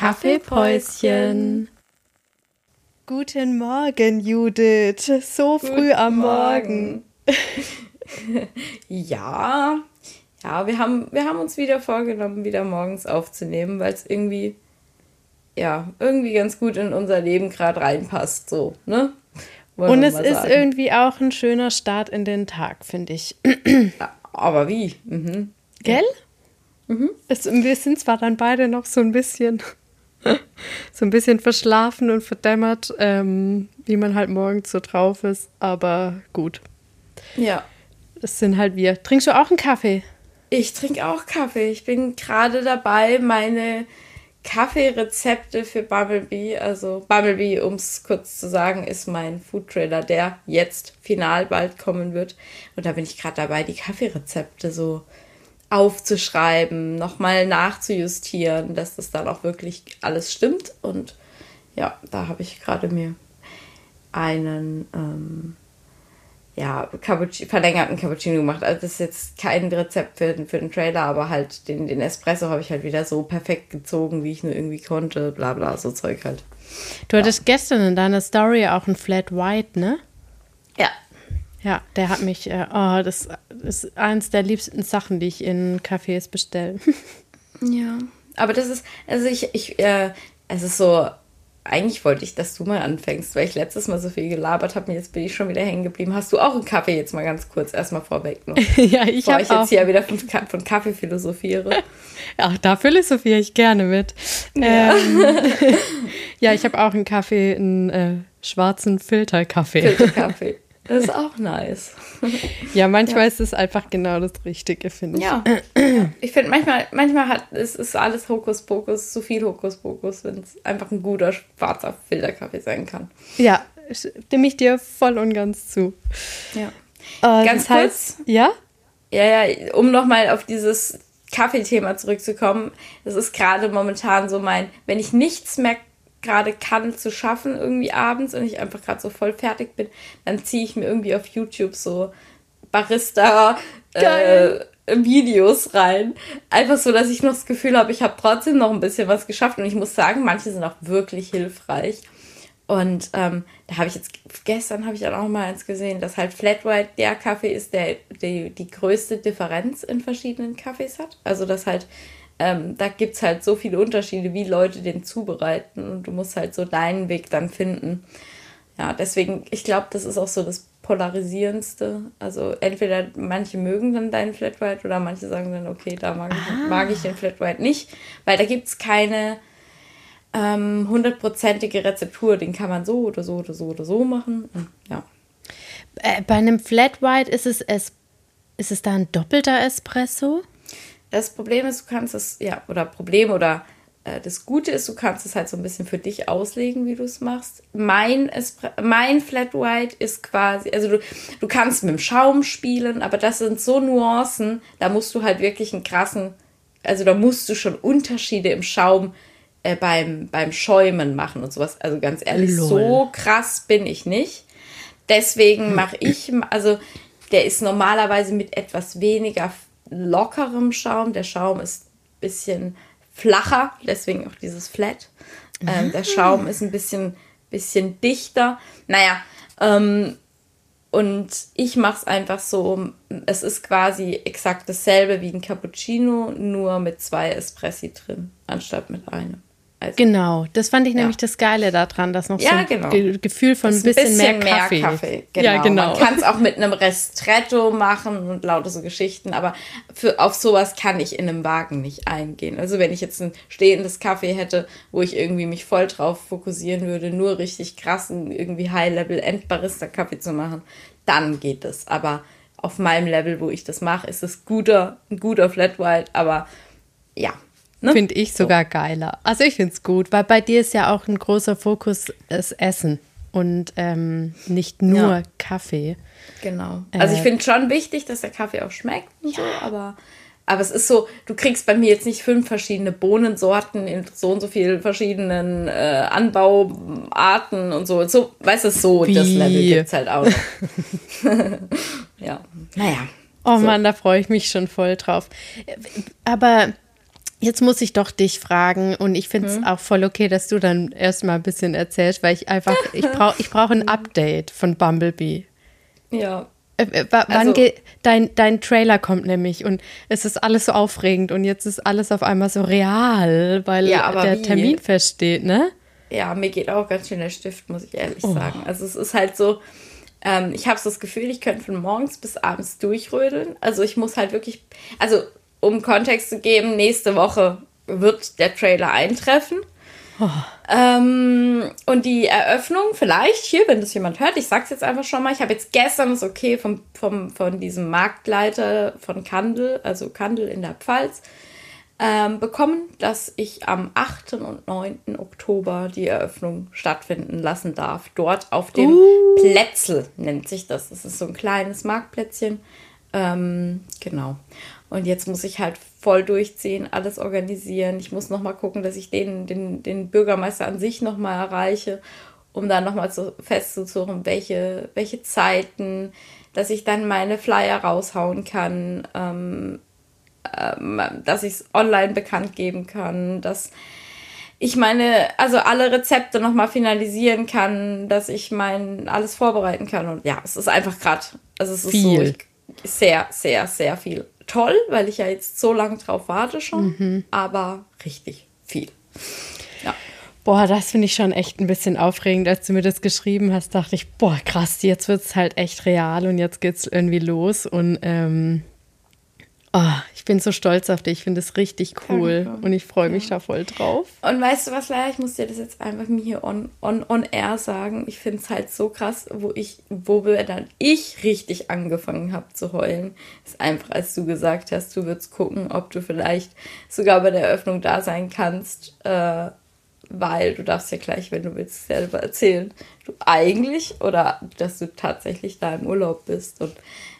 Kaffeepäuschen. Guten Morgen, Judith. So früh Guten am Morgen. Morgen. ja, ja, wir haben, wir haben uns wieder vorgenommen, wieder morgens aufzunehmen, weil es irgendwie, ja, irgendwie ganz gut in unser Leben gerade reinpasst, so, ne? Wollen Und es ist irgendwie auch ein schöner Start in den Tag, finde ich. Ja, aber wie? Mhm. Gell? Mhm. Es, wir sind zwar dann beide noch so ein bisschen, so ein bisschen verschlafen und verdämmert, ähm, wie man halt morgens so drauf ist, aber gut. Ja. Das sind halt wir. Trinkst du auch einen Kaffee? Ich trinke auch Kaffee. Ich bin gerade dabei, meine Kaffeerezepte für Bumblebee, also Bumblebee, um es kurz zu sagen, ist mein Food Trailer, der jetzt final bald kommen wird. Und da bin ich gerade dabei, die Kaffeerezepte so aufzuschreiben, nochmal nachzujustieren, dass das dann auch wirklich alles stimmt. Und ja, da habe ich gerade mir einen ähm, ja, Cappuccino, verlängerten Cappuccino gemacht. Also das ist jetzt kein Rezept für, für den Trailer, aber halt den, den Espresso habe ich halt wieder so perfekt gezogen, wie ich nur irgendwie konnte, bla bla, so Zeug halt. Du ja. hattest gestern in deiner Story auch ein Flat White, ne? Ja. Ja, der hat mich, äh, oh, das ist eins der liebsten Sachen, die ich in Cafés bestelle. ja, aber das ist, also ich, ich, äh, es ist so, eigentlich wollte ich, dass du mal anfängst, weil ich letztes Mal so viel gelabert habe und jetzt bin ich schon wieder hängen geblieben. Hast du auch einen Kaffee jetzt mal ganz kurz erstmal vorweg noch? ja, ich habe ich jetzt hier wieder von, von Kaffee philosophiere. Ach, da philosophiere ich gerne mit. Ja, ähm, ja ich habe auch einen Kaffee, einen äh, schwarzen Filterkaffee. Filterkaffee. Das ist auch nice. Ja, manchmal ja. ist es einfach genau das Richtige, finde ich. Ja. Ich finde, manchmal, manchmal hat, es ist alles Hokuspokus, zu viel Hokuspokus, wenn es einfach ein guter schwarzer Filterkaffee sein kann. Ja, stimme ich dir voll und ganz zu. Ja. Äh, ganz kurz. Heißt, ja? Ja, ja, um nochmal auf dieses Kaffeethema zurückzukommen. Das ist gerade momentan so mein, wenn ich nichts mehr gerade kann zu schaffen irgendwie abends und ich einfach gerade so voll fertig bin, dann ziehe ich mir irgendwie auf YouTube so Barista äh, Videos rein. Einfach so, dass ich noch das Gefühl habe, ich habe trotzdem noch ein bisschen was geschafft und ich muss sagen, manche sind auch wirklich hilfreich. Und ähm, da habe ich jetzt, gestern habe ich auch noch mal eins gesehen, dass halt Flat White der Kaffee ist, der die, die größte Differenz in verschiedenen Kaffees hat. Also, dass halt ähm, da gibt es halt so viele Unterschiede, wie Leute den zubereiten und du musst halt so deinen Weg dann finden. Ja, deswegen, ich glaube, das ist auch so das Polarisierendste. Also entweder manche mögen dann deinen Flat White oder manche sagen dann, okay, da mag, ich, ah. mag ich den Flat White nicht, weil da gibt es keine ähm, hundertprozentige Rezeptur. Den kann man so oder so oder so oder so machen. Ja. Äh, bei einem Flat White ist es, es, ist es da ein doppelter Espresso? Das Problem ist, du kannst es, ja, oder Problem oder äh, das Gute ist, du kannst es halt so ein bisschen für dich auslegen, wie du es machst. Mein, Espre mein Flat White ist quasi, also du, du kannst mit dem Schaum spielen, aber das sind so Nuancen, da musst du halt wirklich einen krassen, also da musst du schon Unterschiede im Schaum äh, beim, beim Schäumen machen und sowas. Also ganz ehrlich, Lol. so krass bin ich nicht. Deswegen mache ich, also der ist normalerweise mit etwas weniger lockerem Schaum. Der Schaum ist ein bisschen flacher, deswegen auch dieses Flat. Ähm, der Schaum ist ein bisschen, bisschen dichter. Naja, ähm, und ich mache es einfach so, es ist quasi exakt dasselbe wie ein Cappuccino, nur mit zwei Espressi drin, anstatt mit einem. Also, genau, das fand ich ja. nämlich das Geile daran, dass noch ja, so ein genau. Ge Gefühl von ein bisschen, bisschen, mehr Kaffee. Mehr Kaffee. Genau. Ja, genau. Man kann es auch mit einem Restretto machen und lauter so Geschichten, aber für, auf sowas kann ich in einem Wagen nicht eingehen. Also wenn ich jetzt ein stehendes Kaffee hätte, wo ich irgendwie mich voll drauf fokussieren würde, nur richtig krassen, irgendwie High-Level-Endbarista-Kaffee zu machen, dann geht es. Aber auf meinem Level, wo ich das mache, ist es guter, ein guter Flat White, aber ja, Ne? Finde ich sogar so. geiler. Also ich finde es gut, weil bei dir ist ja auch ein großer Fokus das Essen und ähm, nicht nur ja. Kaffee. Genau. Also ich äh, finde schon wichtig, dass der Kaffee auch schmeckt und ja. so, aber, aber es ist so, du kriegst bei mir jetzt nicht fünf verschiedene Bohnensorten in so und so vielen verschiedenen äh, Anbauarten und so. so weißt du, so Wie? das Level gibt es halt auch ja, naja. Oh so. Mann, da freue ich mich schon voll drauf. Aber Jetzt muss ich doch dich fragen und ich finde es Hm? auch voll okay, dass du dann erstmal ein bisschen erzählst, weil ich einfach, ich brauche ich brauch ein Update von Bumblebee. Ja. Äh, äh, wa- wann Also- geht dein, dein Trailer kommt nämlich und es ist alles so aufregend und jetzt ist alles auf einmal so real, weil Ja, der wie? Termin feststeht, ne? Ja, mir geht auch ganz schön der Stift, muss ich ehrlich Oh. sagen. Also es ist halt so, ähm, ich habe so das Gefühl, ich könnte von morgens bis abends durchrödeln. Also ich muss halt wirklich, also um Kontext zu geben, nächste Woche wird der Trailer eintreffen. Ähm, und die Eröffnung, vielleicht hier, wenn das jemand hört, ich sag's jetzt einfach schon mal, ich habe jetzt gestern das Okay vom, vom, von diesem Marktleiter von Kandel, also Kandel in der Pfalz, ähm, bekommen, dass ich am 8. und 9. Oktober die Eröffnung stattfinden lassen darf. Dort auf dem Plätzl nennt sich das. Das ist so ein kleines Marktplätzchen. Ähm, genau. Und jetzt muss ich halt voll durchziehen, alles organisieren. Ich muss nochmal gucken, dass ich den, den, den Bürgermeister an sich nochmal erreiche, um dann nochmal so festzusuchen, welche, welche Zeiten, dass ich dann meine Flyer raushauen kann, ähm, ähm, dass ich es online bekannt geben kann, dass ich meine, also alle Rezepte nochmal finalisieren kann, dass ich mein alles vorbereiten kann. Und ja, es ist einfach gerade, also es ist so Viel. ich, sehr, sehr, sehr viel. Toll, weil ich ja jetzt so lange drauf warte schon, aber richtig viel. Ja. Boah, das finde ich schon echt ein bisschen aufregend. Als du mir das geschrieben hast, dachte ich, boah, krass, jetzt wird es halt echt real und jetzt geht's irgendwie los. Und ähm, oh, ich bin so stolz auf dich. Ich finde es richtig cool Danke. und ich freue mich da voll drauf. Und weißt du was, Leia, ich muss dir das jetzt einfach mir hier on, on, on air sagen. Ich finde es halt so krass, wo ich, wo dann ich richtig angefangen habe zu heulen, ist einfach, als du gesagt hast, du würdest gucken, ob du vielleicht sogar bei der Eröffnung da sein kannst, äh, weil du darfst ja gleich, wenn du willst, selber erzählen, du eigentlich oder dass du tatsächlich da im Urlaub bist. Und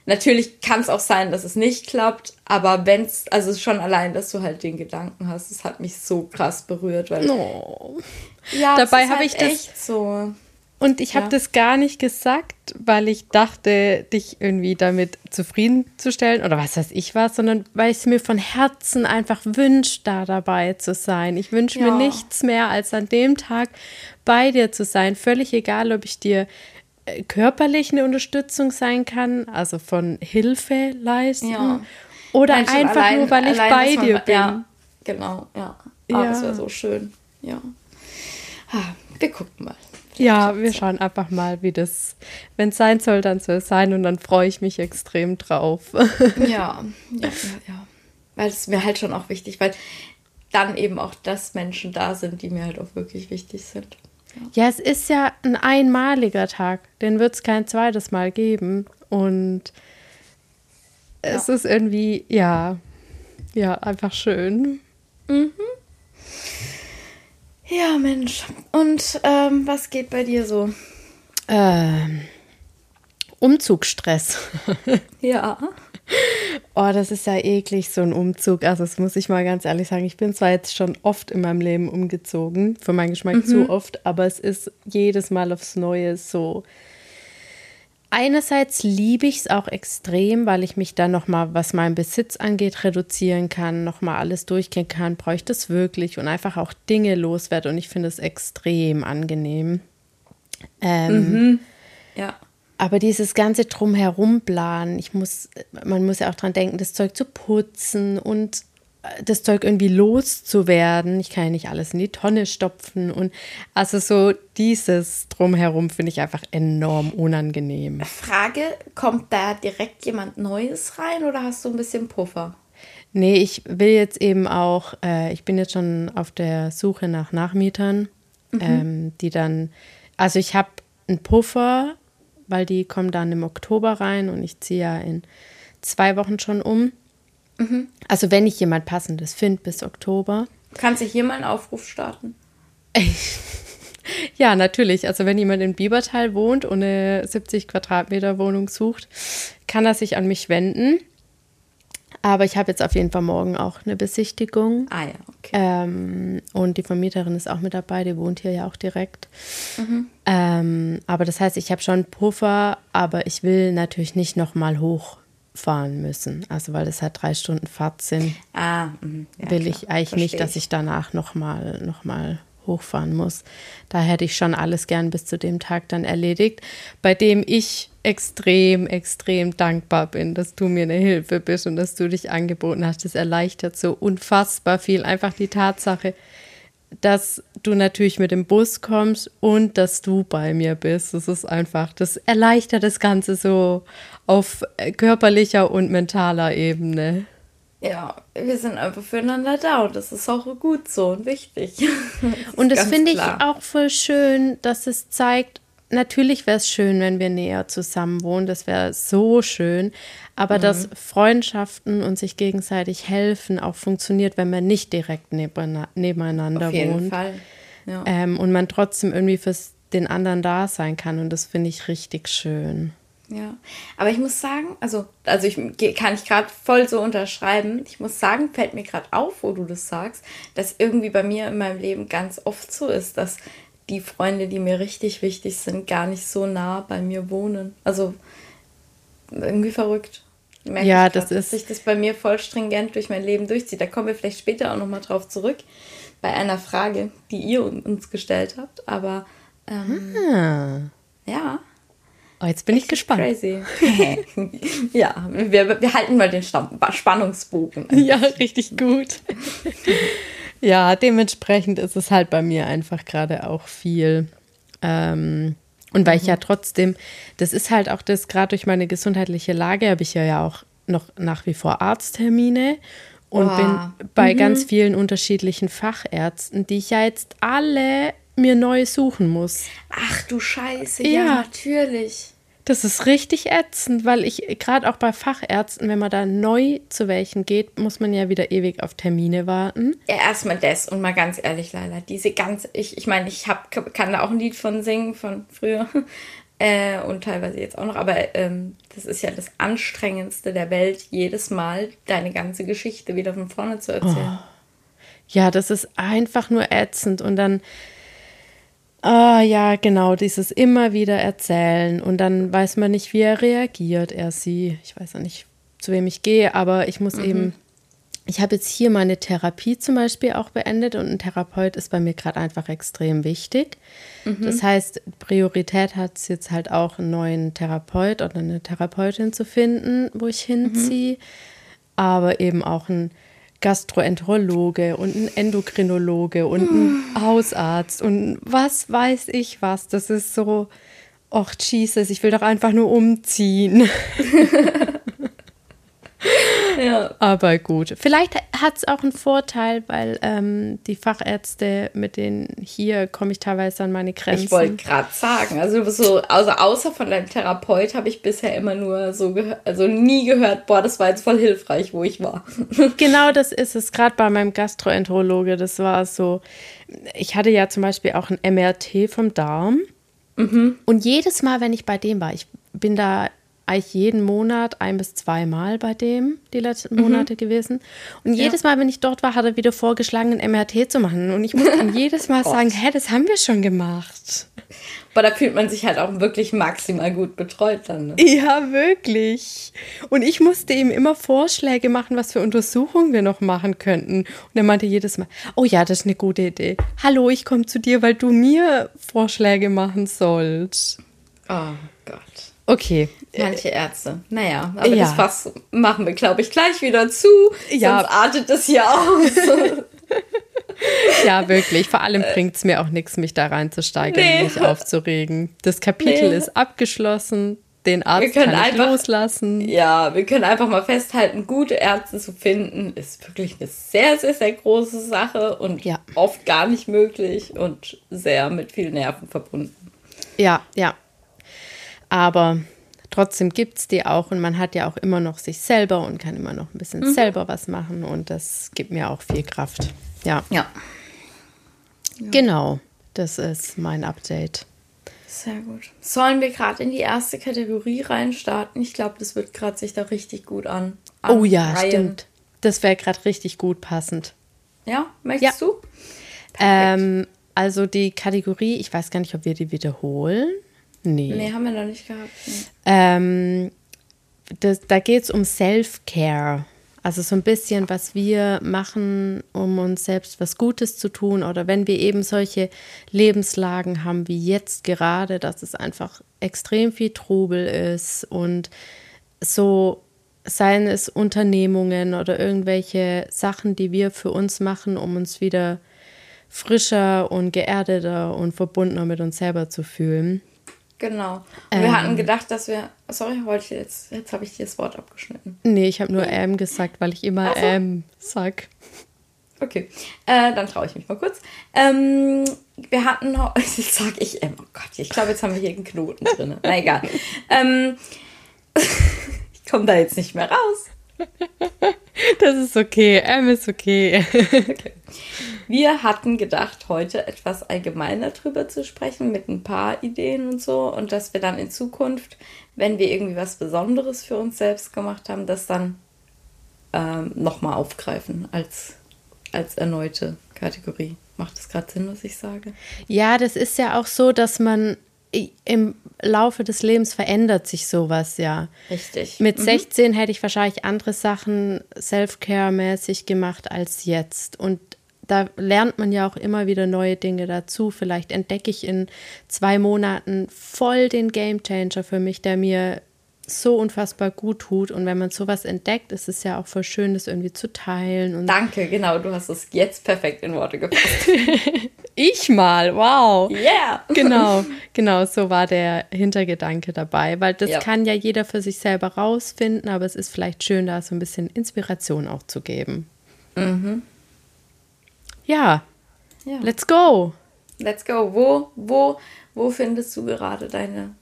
natürlich kann es auch sein, dass es nicht klappt, aber wenn es, also schon allein, dass du halt den Gedanken hast, es hat mich so krass berührt, weil Oh. ja, Dabei es ist hab halt ich das- so. Und ich habe Ja. das gar nicht gesagt, weil ich dachte, dich irgendwie damit zufriedenzustellen oder was weiß ich was, sondern weil ich es mir von Herzen einfach wünsche, da dabei zu sein. Ich wünsche Ja. mir nichts mehr, als an dem Tag bei dir zu sein. Völlig egal, ob ich dir äh, körperlich eine Unterstützung sein kann, also von Hilfe leisten, Ja. oder Nein, einfach allein- nur, weil ich bei dir bin. Ja, genau, ja. Ah, Ja. Das wäre so schön. Ja. Ah, wir gucken mal. Ja, wir schauen einfach mal, wie das, wenn es sein soll, dann soll es sein und dann freue ich mich extrem drauf. Ja, ja, ja, ja. Weil es mir halt schon auch wichtig, weil dann eben auch das Menschen da sind, die mir halt auch wirklich wichtig sind. Ja, es ist ja ein einmaliger Tag, den wird es kein zweites Mal geben und es ist irgendwie, ja, ja, einfach schön. Ja, Mensch. Und ähm, was geht bei dir so? Ähm, Umzugsstress. Ja. Oh, das ist ja eklig, so ein Umzug. Also, das muss ich mal ganz ehrlich sagen. Ich bin zwar jetzt schon oft in meinem Leben umgezogen, für meinen Geschmack zu oft, aber es ist jedes Mal aufs Neue so. Einerseits liebe ich es auch extrem, weil ich mich dann nochmal, was meinen Besitz angeht, reduzieren kann, nochmal alles durchgehen kann. Brauche ich das wirklich und einfach auch Dinge loswerde und ich finde es extrem angenehm. Ähm, Ja. aber dieses ganze drumherum planen, ich muss, man muss ja auch dran denken, das Zeug zu putzen und das Zeug irgendwie loszuwerden. Ich kann ja nicht alles in die Tonne stopfen und also so dieses drumherum finde ich einfach enorm unangenehm. Frage, kommt da direkt jemand Neues rein oder hast du ein bisschen Puffer? Nee, ich will jetzt eben auch, äh, ich bin jetzt schon auf der Suche nach Nachmietern, ähm, die dann, also ich habe einen Puffer, weil die kommen dann im Oktober rein und ich ziehe ja in zwei Wochen schon um. Also wenn ich jemand passendes finde bis Oktober. Kannst du hier mal einen Aufruf starten? Ja, natürlich. Also wenn jemand in Biebertal wohnt und eine 70 Quadratmeter Wohnung sucht, kann er sich an mich wenden. Aber ich habe jetzt auf jeden Fall morgen auch eine Besichtigung. Ah ja, okay. Ähm, und die Vermieterin ist auch mit dabei, die wohnt hier ja auch direkt. Ähm, aber das heißt, ich habe schon Puffer, aber ich will natürlich nicht nochmal hoch fahren müssen. Also weil das halt drei Stunden Fahrt sind, Ah, mhm. ja, will klar. ich eigentlich nicht, dass ich danach nochmal noch mal hochfahren muss. Da hätte ich schon alles gern bis zu dem Tag dann erledigt, bei dem ich extrem, extrem dankbar bin, dass du mir eine Hilfe bist und dass du dich angeboten hast. Das erleichtert so unfassbar viel. Einfach die Tatsache, dass du natürlich mit dem Bus kommst und dass du bei mir bist. Das ist einfach, das erleichtert das Ganze so auf äh, körperlicher und mentaler Ebene. Ja, wir sind einfach füreinander da und das ist auch gut so und wichtig. Das Und das finde ich auch voll schön, dass es zeigt, natürlich wäre es schön, wenn wir näher zusammen wohnen, das wäre so schön, aber Mhm. dass Freundschaften und sich gegenseitig helfen auch funktioniert, wenn man nicht direkt nebeneinander Auf jeden wohnt. Fall. Ja. Ähm, und man trotzdem irgendwie fürs den anderen da sein kann und das finde ich richtig schön. Ja, aber ich muss sagen, also, also ich kann ich gerade voll so unterschreiben. Ich muss sagen, fällt mir gerade auf, wo du das sagst, dass irgendwie bei mir in meinem Leben ganz oft so ist, dass die Freunde, die mir richtig wichtig sind, gar nicht so nah bei mir wohnen. Also irgendwie verrückt. Merke Ja, ich grad, das ist- dass sich das bei mir voll stringent durch mein Leben durchzieht. Da kommen wir vielleicht später auch noch mal drauf zurück bei einer Frage, die ihr uns gestellt habt. Aber ähm, Ah. ja, Oh, jetzt bin ich gespannt. Crazy. ja, wir, wir halten mal den Stamm- Spannungsbogen. Ja, richtig gut. ja, dementsprechend ist es halt bei mir einfach gerade auch viel. Ähm, und weil ich ja trotzdem, das ist halt auch das, gerade durch meine gesundheitliche Lage habe ich ja, ja auch noch nach wie vor Arzttermine und Wow. bin bei ganz vielen unterschiedlichen Fachärzten, die ich ja jetzt alle mir neu suchen muss. Ach du Scheiße, Ja. ja, natürlich. Das ist richtig ätzend, weil ich gerade auch bei Fachärzten, wenn man da neu zu welchen geht, muss man ja wieder ewig auf Termine warten. Ja, erstmal das und mal ganz ehrlich, Leila, diese ganz, ich, ich meine, ich hab, kann da auch ein Lied von singen, von früher äh, und teilweise jetzt auch noch, aber ähm, das ist ja das Anstrengendste der Welt, jedes Mal deine ganze Geschichte wieder von vorne zu erzählen. Ja, das ist einfach nur ätzend und dann, ah ja, genau, dieses immer wieder erzählen. Und dann weiß man nicht, wie er reagiert, er, sie. Ich weiß auch nicht, zu wem ich gehe, aber ich muss eben, ich habe jetzt hier meine Therapie zum Beispiel auch beendet und ein Therapeut ist bei mir gerade einfach extrem wichtig. Das heißt, Priorität hat es jetzt halt auch, einen neuen Therapeut oder eine Therapeutin zu finden, wo ich hinziehe, aber eben auch ein Gastroenterologe und ein Endokrinologe und ein Hausarzt und was weiß ich was. Das ist so, ach Jesus, ich will doch einfach nur umziehen. Ja. Aber gut, vielleicht hat es auch einen Vorteil, weil ähm, die Fachärzte, mit denen hier komme ich teilweise an meine Grenzen. Ich wollte gerade sagen, also so, also außer von deinem Therapeut habe ich bisher immer nur so gehört, also nie gehört, boah, das war jetzt voll hilfreich, wo ich war. Genau das ist es, gerade bei meinem Gastroenterologe. Das war so, ich hatte ja zum Beispiel auch ein MRT vom Darm. Und jedes Mal, wenn ich bei dem war, ich bin da eigentlich jeden Monat ein bis zweimal bei dem die letzten Monate gewesen. Und jedes Mal, wenn ich dort war, hat er wieder vorgeschlagen, ein MRT zu machen. Und ich musste ihm jedes Mal sagen, hä, das haben wir schon gemacht. Aber da fühlt man sich halt auch wirklich maximal gut betreut dann. Ne? Ja, wirklich. Und ich musste ihm immer Vorschläge machen, was für Untersuchungen wir noch machen könnten. Und er meinte jedes Mal, oh ja, das ist eine gute Idee. Hallo, ich komme zu dir, weil du mir Vorschläge machen sollst. Oh Gott. Okay. Manche Ärzte. Naja, aber Ja. das Fass machen wir, glaube ich, gleich wieder zu. Ja. Sonst artet das hier aus. Ja, wirklich. Vor allem bringt es mir auch nichts, mich da reinzusteigern Nee. und mich aufzuregen. Das Kapitel Nee. ist abgeschlossen. Den Arzt kann ich einfach- loslassen. ja, wir können einfach mal festhalten, gute Ärzte zu finden, ist wirklich eine sehr, sehr, sehr große Sache und Ja. oft gar nicht möglich und sehr mit vielen Nerven verbunden. Ja, ja. Aber trotzdem gibt es die auch und man hat ja auch immer noch sich selber und kann immer noch ein bisschen Mhm. selber was machen und das gibt mir auch viel Kraft. Ja, Ja. genau. Das ist mein Update. Sehr gut. Sollen wir gerade in die erste Kategorie reinstarten? Ich glaube, das wird gerade sich da richtig gut an. Oh ja, anreihen. stimmt. Das wäre gerade richtig gut passend. Ja, möchtest Ja. du? Ähm, also die Kategorie, ich weiß gar nicht, ob wir die wiederholen. Nee. Nee, haben wir noch nicht gehabt. Nee. Ähm, das, da geht es um Self-Care. Also so ein bisschen, was wir machen, um uns selbst was Gutes zu tun oder wenn wir eben solche Lebenslagen haben wie jetzt gerade, dass es einfach extrem viel Trubel ist und so seien es Unternehmungen oder irgendwelche Sachen, die wir für uns machen, um uns wieder frischer und geerdeter und verbundener mit uns selber zu fühlen. Genau. Und ähm, wir hatten gedacht, dass wir. Sorry, wollte ich jetzt. Jetzt habe ich dir das Wort abgeschnitten. Nee, ich habe nur ähm gesagt, weil ich immer so. ähm sag. Okay, äh, dann traue ich mich mal kurz. Ähm, wir hatten noch. Jetzt sag ich ähm, Oh Gott, ich glaube, jetzt haben wir hier einen Knoten drin. Na egal. ähm, ich komme da jetzt nicht mehr raus. Das ist okay. M ist okay. okay. Wir hatten gedacht, heute etwas allgemeiner drüber zu sprechen, mit ein paar Ideen und so. Und dass wir dann in Zukunft, wenn wir irgendwie was Besonderes für uns selbst gemacht haben, das dann ähm, nochmal aufgreifen als, als erneute Kategorie. Macht das gerade Sinn, was ich sage? Ja, das ist ja auch so, dass man im Laufe des Lebens verändert sich sowas ja. Richtig. Mit mhm. 16 hätte ich wahrscheinlich andere Sachen Self-Care-mäßig gemacht als jetzt. Und da lernt man ja auch immer wieder neue Dinge dazu. Vielleicht entdecke ich in zwei Monaten voll den Game Changer für mich, der mir so unfassbar gut tut. Und wenn man sowas entdeckt, ist es ja auch voll schön, das irgendwie zu teilen. Und Danke, genau, du hast es jetzt perfekt in Worte gepasst. ich mal, wow. Yeah. genau, genau, so war der Hintergedanke dabei, weil das ja. kann ja jeder für sich selber rausfinden, aber es ist vielleicht schön, da so ein bisschen Inspiration auch zu geben. Mhm. Ja. ja. Let's go. Let's go. Wo, wo, wo findest du gerade deine,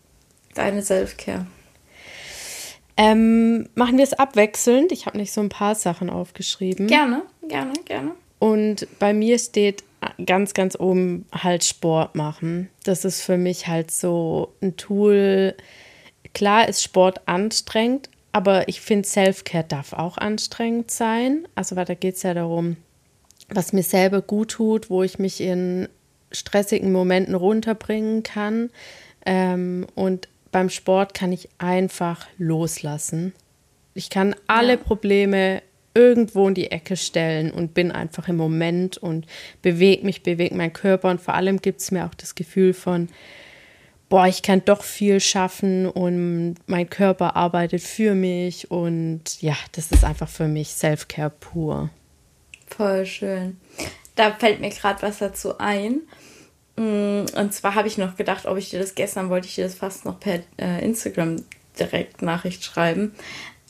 deine Self-Care? Ähm, machen wir es abwechselnd. Ich habe nicht so ein paar Sachen aufgeschrieben. Gerne, gerne, gerne. Und bei mir steht ganz, ganz oben halt Sport machen. Das ist für mich halt so ein Tool. Klar ist Sport anstrengend, aber ich finde, Self-Care darf auch anstrengend sein. Also, weil da geht es ja darum, was mir selber gut tut, wo ich mich in stressigen Momenten runterbringen kann. Ähm, und beim Sport kann ich einfach loslassen. Ich kann alle ja. Probleme irgendwo in die Ecke stellen und bin einfach im Moment und bewege mich, bewege meinen Körper und vor allem gibt es mir auch das Gefühl von, boah, ich kann doch viel schaffen und mein Körper arbeitet für mich und ja, das ist einfach für mich Self-Care pur. Voll schön. Da fällt mir gerade was dazu ein. Mm, und zwar habe ich noch gedacht, ob ich dir das gestern wollte ich dir das fast noch per äh, Instagram direkt Nachricht schreiben.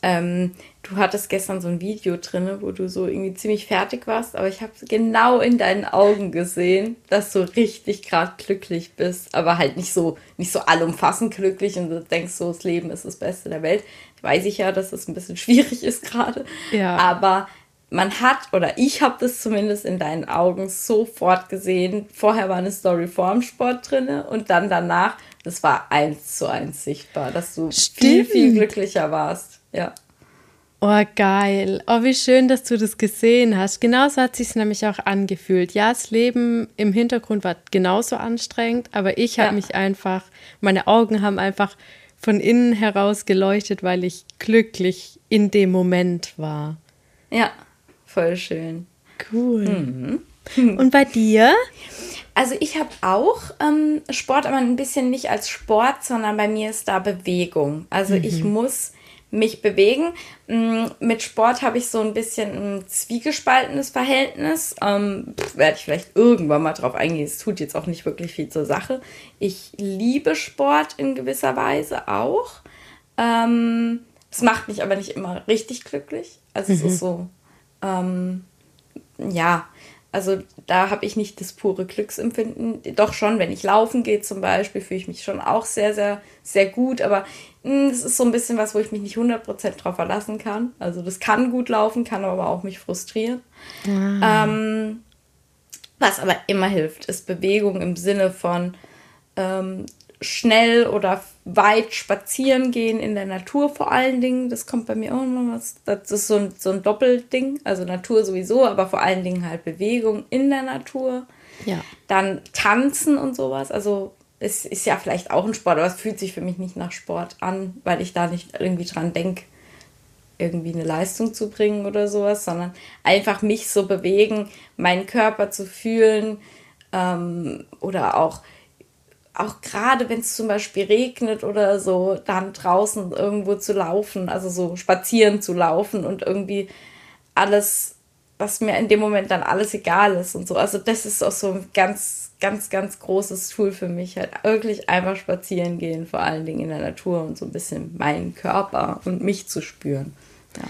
Ähm, du hattest gestern so ein Video drin, wo du so irgendwie ziemlich fertig warst, aber ich habe genau in deinen Augen gesehen, dass du richtig gerade glücklich bist, aber halt nicht so nicht so allumfassend glücklich und du denkst so, das Leben ist das Beste der Welt. Weiß ich ja, dass das ein bisschen schwierig ist gerade. Ja. Aber man hat, oder ich habe das zumindest in deinen Augen sofort gesehen. Vorher war eine Story vorm Sport drin und dann danach, das war eins zu eins sichtbar, dass du Stimmt. viel, viel glücklicher warst. Ja. Oh, geil. Oh, wie schön, dass du das gesehen hast. Genauso hat sich nämlich auch angefühlt. Ja, das Leben im Hintergrund war genauso anstrengend, aber ich habe mich einfach, meine Augen haben einfach von innen heraus geleuchtet, weil ich glücklich in dem Moment war. Ja, Voll schön. Cool. Mhm. Und bei dir? Also ich habe auch ähm, Sport, aber ein bisschen nicht als Sport, sondern bei mir ist da Bewegung. Also mhm. ich muss mich bewegen. Mm, mit Sport habe ich so ein bisschen ein zwiegespaltenes Verhältnis. Ähm, Werde ich vielleicht irgendwann mal drauf eingehen. Es tut jetzt auch nicht wirklich viel zur Sache. Ich liebe Sport in gewisser Weise auch. Ähm, es macht mich aber nicht immer richtig glücklich. Also mhm. es ist so ähm, ja, also da habe ich nicht das pure Glücksempfinden. Doch schon, wenn ich laufen gehe zum Beispiel, fühle ich mich schon auch sehr, sehr, sehr gut. Aber hm, das ist so ein bisschen was, wo ich mich nicht 100% drauf verlassen kann. Also das kann gut laufen, kann aber auch mich frustrieren. Ah. Ähm, was aber immer hilft, ist Bewegung im Sinne von ähm, schnell oder weit spazieren gehen in der Natur vor allen Dingen. Das kommt bei mir auch noch was. Das ist so ein, so ein Doppelding. Also Natur sowieso, aber vor allen Dingen halt Bewegung in der Natur. Ja. Dann tanzen und sowas. Also es ist ja vielleicht auch ein Sport, aber es fühlt sich für mich nicht nach Sport an, weil ich da nicht irgendwie dran denke, irgendwie eine Leistung zu bringen oder sowas, sondern einfach mich so bewegen, meinen Körper zu fühlen ähm, oder auch auch gerade wenn es zum Beispiel regnet oder so, dann draußen irgendwo zu laufen, also so spazieren zu laufen und irgendwie alles, was mir in dem Moment dann alles egal ist und so. Also das ist auch so ein ganz, ganz, ganz großes Tool für mich, halt wirklich einfach spazieren gehen, vor allen Dingen in der Natur und so ein bisschen meinen Körper und mich zu spüren. Ja.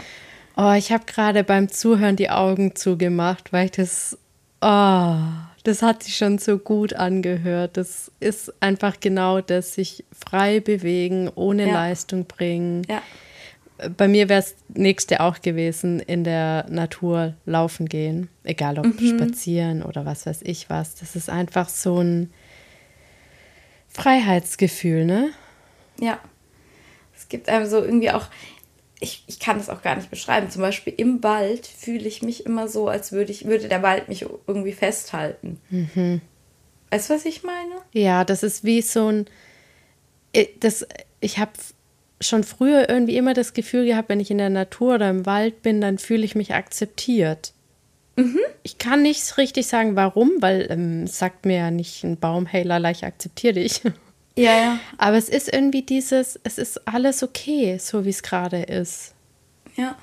Oh, ich habe gerade beim Zuhören die Augen zugemacht, weil ich das, oh, das hat sich schon so gut angehört. Das ist einfach genau das, sich frei bewegen, ohne ja. Leistung bringen. Ja. Bei mir wäre es nächste auch gewesen, in der Natur laufen gehen. Egal ob mhm. spazieren oder was weiß ich was. Das ist einfach so ein Freiheitsgefühl, ne? Ja. Es gibt einem so irgendwie auch, ich, ich kann das auch gar nicht beschreiben. Zum Beispiel im Wald fühle ich mich immer so, als würde ich, würde der Wald mich irgendwie festhalten. Mhm. Weißt du, was ich meine? Ja, das ist wie so ein. Äh, das, ich habe schon früher irgendwie immer das Gefühl gehabt, wenn ich in der Natur oder im Wald bin, dann fühle ich mich akzeptiert. Mhm. Ich kann nicht richtig sagen, warum, weil ähm, sagt mir ja nicht ein Baum, hey Lala, ich akzeptiere dich. Ja, ja. Aber es ist irgendwie dieses, es ist alles okay, so wie es gerade ist. Ja.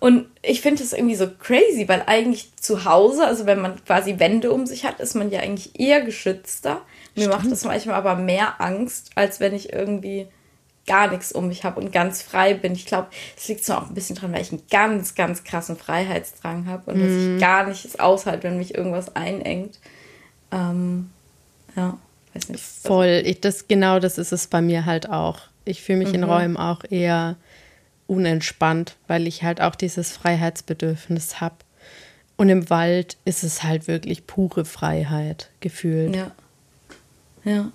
Und ich finde es irgendwie so crazy, weil eigentlich zu Hause, also wenn man quasi Wände um sich hat, ist man ja eigentlich eher geschützter. Mir macht das manchmal aber mehr Angst, als wenn ich irgendwie gar nichts um mich habe und ganz frei bin. Ich glaube, es liegt so auch ein bisschen dran, weil ich einen ganz, ganz krassen Freiheitsdrang habe und mm. dass ich mhm. gar nicht aushalte, wenn mich irgendwas einengt. Ähm, ja weiß nicht. Voll, ich, das, genau das ist es bei mir halt auch. Ich fühle mich mhm. in Räumen auch eher unentspannt, weil ich halt auch dieses Freiheitsbedürfnis habe. Und im Wald ist es halt wirklich pure Freiheit gefühlt. Ja. Ja.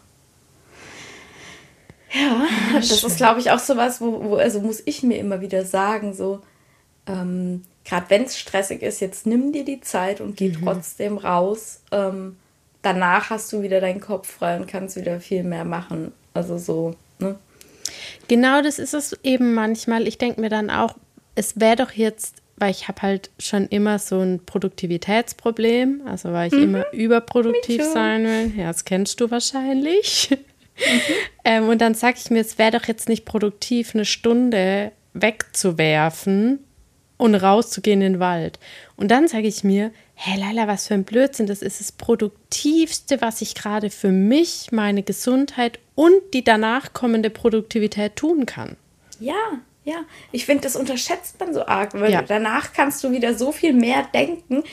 Ja, das ist, glaube ich, auch so was, wo, wo, also muss ich mir immer wieder sagen, so, ähm, gerade wenn es stressig ist, jetzt nimm dir die Zeit und geh mhm. trotzdem raus. Ähm, danach hast du wieder deinen Kopf frei und kannst wieder viel mehr machen. Also so, ne? Genau, das ist es eben manchmal. Ich denke mir dann auch, es wäre doch jetzt, weil ich habe halt schon immer so ein Produktivitätsproblem, also weil ich mhm. immer überproduktiv sein will. Ja, das kennst du wahrscheinlich. Mhm. ähm, und dann sage ich mir, es wäre doch jetzt nicht produktiv, eine Stunde wegzuwerfen und rauszugehen in den Wald. Und dann sage ich mir, hey Leila, was für ein Blödsinn, das ist das Produktivste, was ich gerade für mich, meine Gesundheit und die danach kommende Produktivität tun kann. Ja, ja, ich finde, das unterschätzt man so arg, weil ja. danach kannst du wieder so viel mehr denken,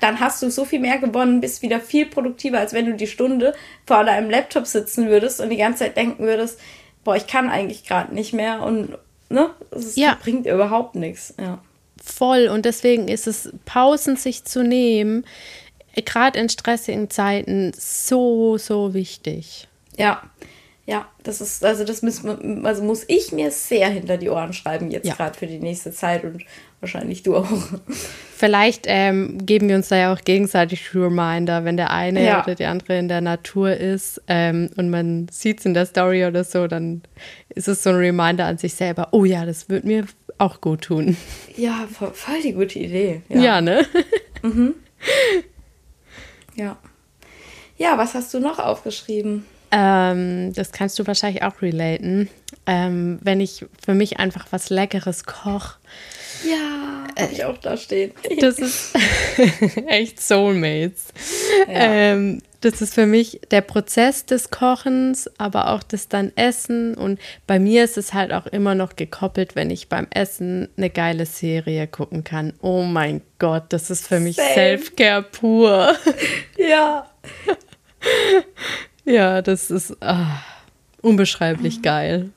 dann hast du so viel mehr gewonnen, bist wieder viel produktiver, als wenn du die Stunde vor deinem Laptop sitzen würdest und die ganze Zeit denken würdest, boah, ich kann eigentlich gerade nicht mehr und ne, das ja. bringt überhaupt nichts. Ja voll und deswegen ist es, Pausen sich zu nehmen, gerade in stressigen Zeiten, so, so wichtig. Ja, ja, das ist, also das muss, also muss ich mir sehr hinter die Ohren schreiben, jetzt ja. gerade für die nächste Zeit und wahrscheinlich du auch. Vielleicht ähm, geben wir uns da ja auch gegenseitig Reminder, wenn der eine ja. oder die andere in der Natur ist ähm, und man sieht es in der Story oder so, dann ist es so ein Reminder an sich selber, oh ja, das wird mir auch gut tun. Ja, voll, voll die gute Idee. Ja, ja ne? Mhm. Ja. Ja, was hast du noch aufgeschrieben? Ähm, das kannst du wahrscheinlich auch relaten. Ähm, wenn ich für mich einfach was Leckeres koche. Ja, äh, ich auch da stehen. Das ist echt Soulmates. Ja. Ähm, das ist für mich der Prozess des Kochens, aber auch das dann Essen. Und bei mir ist es halt auch immer noch gekoppelt, wenn ich beim Essen eine geile Serie gucken kann. Oh mein Gott, das ist für mich Self-Care pur. Ja. ja, das ist ah, unbeschreiblich geil.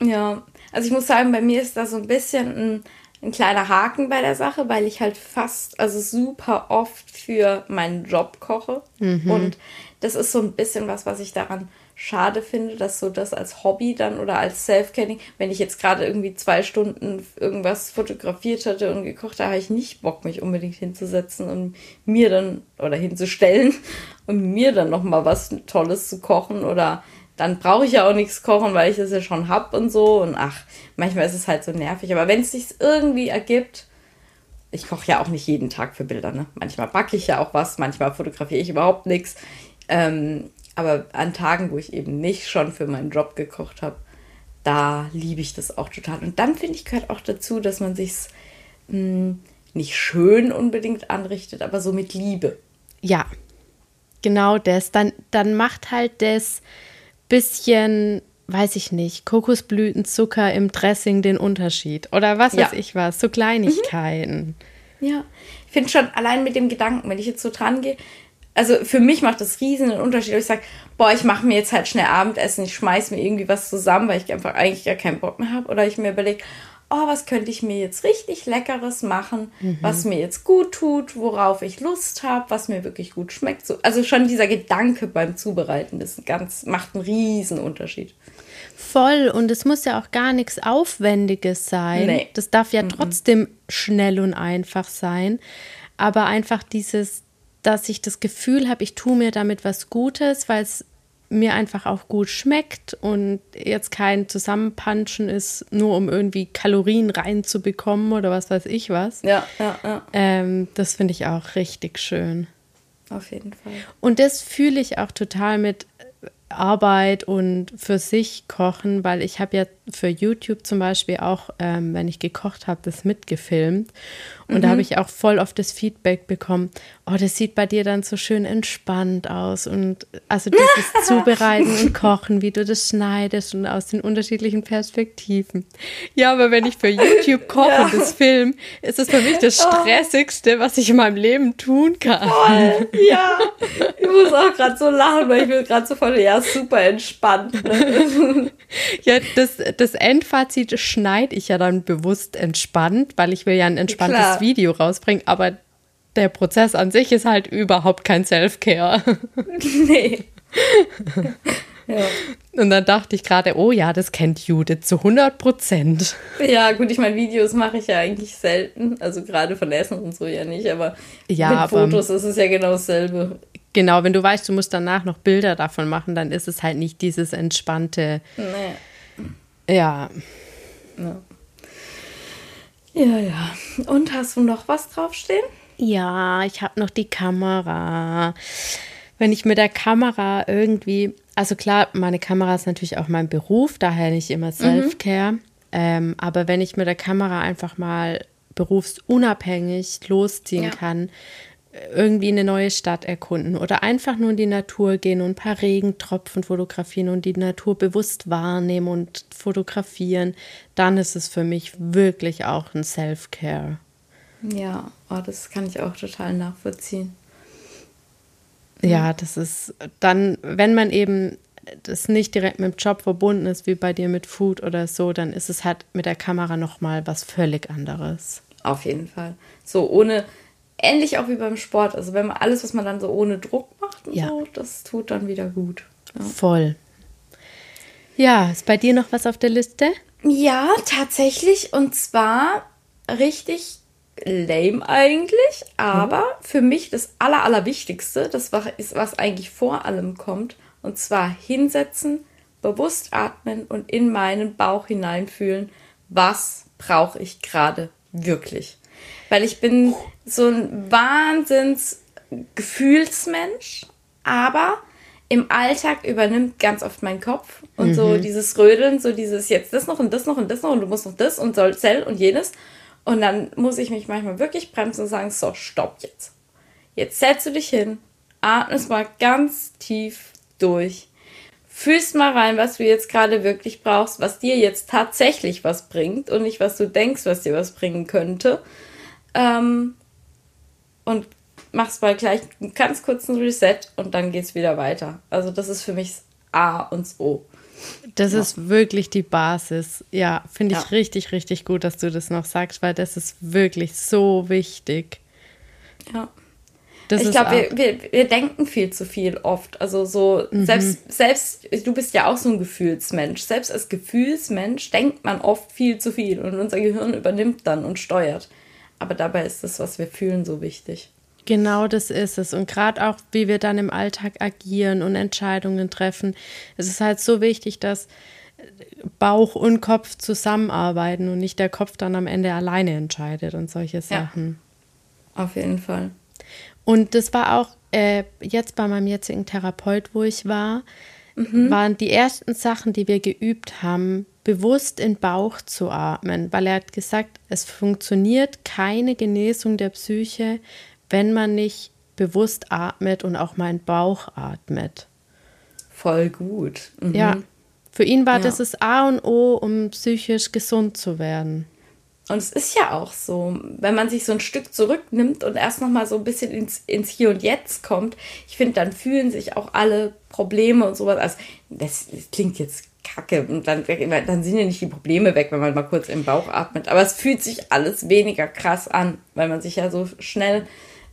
Ja, also ich muss sagen, bei mir ist da so ein bisschen ein ein kleiner Haken bei der Sache, weil ich halt fast, also super oft für meinen Job koche. Mhm. Und das ist so ein bisschen was, was ich daran schade finde, dass so das als Hobby dann oder als Self-Canning, wenn ich jetzt gerade irgendwie zwei Stunden irgendwas fotografiert hatte und gekocht, da habe ich nicht Bock, mich unbedingt hinzusetzen und mir dann oder hinzustellen und mir dann nochmal was Tolles zu kochen oder dann brauche ich ja auch nichts kochen, weil ich das ja schon hab und so. Und ach, manchmal ist es halt so nervig. Aber wenn es sich irgendwie ergibt, ich koche ja auch nicht jeden Tag für Bilder, ne? Manchmal backe ich ja auch was, manchmal fotografiere ich überhaupt nichts. Ähm, aber an Tagen, wo ich eben nicht schon für meinen Job gekocht habe, da liebe ich das auch total. Und dann finde ich, gehört auch dazu, dass man sich hm, nicht schön unbedingt anrichtet, aber so mit Liebe. Ja, genau das. Dann, dann macht halt das bisschen, weiß ich nicht, Kokosblütenzucker im Dressing den Unterschied. Oder was weiß ich was, so Kleinigkeiten. Mhm. Ja, ich finde schon allein mit dem Gedanken, wenn ich jetzt so dran gehe, also für mich macht das riesen einen Unterschied, ob ich sage, boah, ich mache mir jetzt halt schnell Abendessen, ich schmeiß mir irgendwie was zusammen, weil ich einfach eigentlich gar keinen Bock mehr habe. Oder ich mir überlege, oh, was könnte ich mir jetzt richtig Leckeres machen, mhm. was mir jetzt gut tut, worauf ich Lust habe, was mir wirklich gut schmeckt. So, also schon dieser Gedanke beim Zubereiten ist ganz, macht einen riesen Unterschied. Voll, und es muss ja auch gar nichts Aufwendiges sein. Nee. Das darf ja mhm. trotzdem schnell und einfach sein. Aber einfach dieses, dass ich das Gefühl habe, ich tue mir damit was Gutes, weil es mir einfach auch gut schmeckt und jetzt kein Zusammenpanschen ist, nur um irgendwie Kalorien reinzubekommen oder was weiß ich was. Ja, ja, ja. Ähm, das finde ich auch richtig schön. Auf jeden Fall. Und das fühle ich auch total mit Arbeit und für sich kochen, weil ich habe ja für YouTube zum Beispiel auch, ähm, wenn ich gekocht habe, das mitgefilmt. Und mhm. da habe ich auch voll oft das Feedback bekommen, oh, das sieht bei dir dann so schön entspannt aus. Und also dieses Zubereiten und Kochen, wie du das schneidest und aus den unterschiedlichen Perspektiven. Ja, aber wenn ich für YouTube koche ja. und das film, ist es für mich das oh. Stressigste, was ich in meinem Leben tun kann. Voll, ja. Ich muss auch gerade so lachen, weil ich bin gerade so voll, ja, super entspannt. Ne? ja, das, das Endfazit schneide ich ja dann bewusst entspannt, weil ich will ja ein entspanntes Klar. Video rausbringen, aber der Prozess an sich ist halt überhaupt kein Self-Care. Nee. ja. Und dann dachte ich gerade, oh ja, das kennt Judith zu 100 Prozent. Ja, gut, ich meine, Videos mache ich ja eigentlich selten. Also gerade von Essen und so ja nicht, aber ja, mit aber, Fotos ist es ja genau dasselbe. Genau, wenn du weißt, du musst danach noch Bilder davon machen, dann ist es halt nicht dieses entspannte. Nee. Ja. Ja. Ja, ja. Und hast du noch was draufstehen? Ja, ich habe noch die Kamera. Wenn ich mit der Kamera irgendwie, also klar, meine Kamera ist natürlich auch mein Beruf, daher nicht immer Self-Care. Mhm. Ähm, aber wenn ich mit der Kamera einfach mal berufsunabhängig losziehen ja. kann, irgendwie eine neue Stadt erkunden oder einfach nur in die Natur gehen und ein paar Regentropfen fotografieren und die Natur bewusst wahrnehmen und fotografieren, dann ist es für mich wirklich auch ein Self-Care. Ja, oh, das kann ich auch total nachvollziehen. Ja, das ist dann, wenn man eben das nicht direkt mit dem Job verbunden ist, wie bei dir mit Food oder so, dann ist es halt mit der Kamera nochmal was völlig anderes. Auf jeden Fall. So ohne, ähnlich auch wie beim Sport. Also wenn man alles, was man dann so ohne Druck macht und ja. so, das tut dann wieder gut. Ja. Voll. Ja, ist bei dir noch was auf der Liste? Ja, tatsächlich. Und zwar richtig lame eigentlich, aber mhm. für mich das Aller, Allerwichtigste, das ist, was eigentlich vor allem kommt, und zwar hinsetzen, bewusst atmen und in meinen Bauch hineinfühlen, was brauche ich gerade wirklich. Weil ich bin so ein Wahnsinns Gefühlsmensch, aber im Alltag übernimmt ganz oft mein Kopf und mhm. so dieses Rödeln, so dieses jetzt das noch und das noch und das noch und du musst noch das und soll Zell und jenes. Und dann muss ich mich manchmal wirklich bremsen und sagen, so, stopp jetzt. Jetzt setzt du dich hin, atmest mal ganz tief durch, fühlst mal rein, was du jetzt gerade wirklich brauchst, was dir jetzt tatsächlich was bringt und nicht, was du denkst, was dir was bringen könnte. Ähm, und machst mal gleich einen ganz kurzen Reset und dann geht's wieder weiter. Also das ist für mich das A und O. Das ja. ist wirklich die Basis. Ja, finde ich ja. richtig, richtig gut, dass du das noch sagst, weil das ist wirklich so wichtig. Ja. Das ich glaube, wir, wir, wir denken viel zu viel oft. Also so, mhm. selbst, selbst, du bist ja auch so ein Gefühlsmensch. Selbst als Gefühlsmensch denkt man oft viel zu viel und unser Gehirn übernimmt dann und steuert. Aber dabei ist das, was wir fühlen, so wichtig. Genau das ist es. Und gerade auch, wie wir dann im Alltag agieren und Entscheidungen treffen. Es ist halt so wichtig, dass Bauch und Kopf zusammenarbeiten und nicht der Kopf dann am Ende alleine entscheidet und solche Sachen. Ja, auf jeden Fall. Und das war auch äh, jetzt bei meinem jetzigen Therapeut, wo ich war, mhm. waren die ersten Sachen, die wir geübt haben, bewusst in Bauch zu atmen, weil er hat gesagt, es funktioniert keine Genesung der Psyche, wenn man nicht bewusst atmet und auch mal in Bauch atmet. Voll gut. Mhm. Ja, für ihn war ja. das das A und O, um psychisch gesund zu werden. Und es ist ja auch so, wenn man sich so ein Stück zurücknimmt und erst noch mal so ein bisschen ins, ins Hier und Jetzt kommt, ich finde, dann fühlen sich auch alle Probleme und sowas. Also, das, das klingt jetzt kacke und dann, dann sind ja nicht die Probleme weg, wenn man mal kurz im Bauch atmet. Aber es fühlt sich alles weniger krass an, weil man sich ja so schnell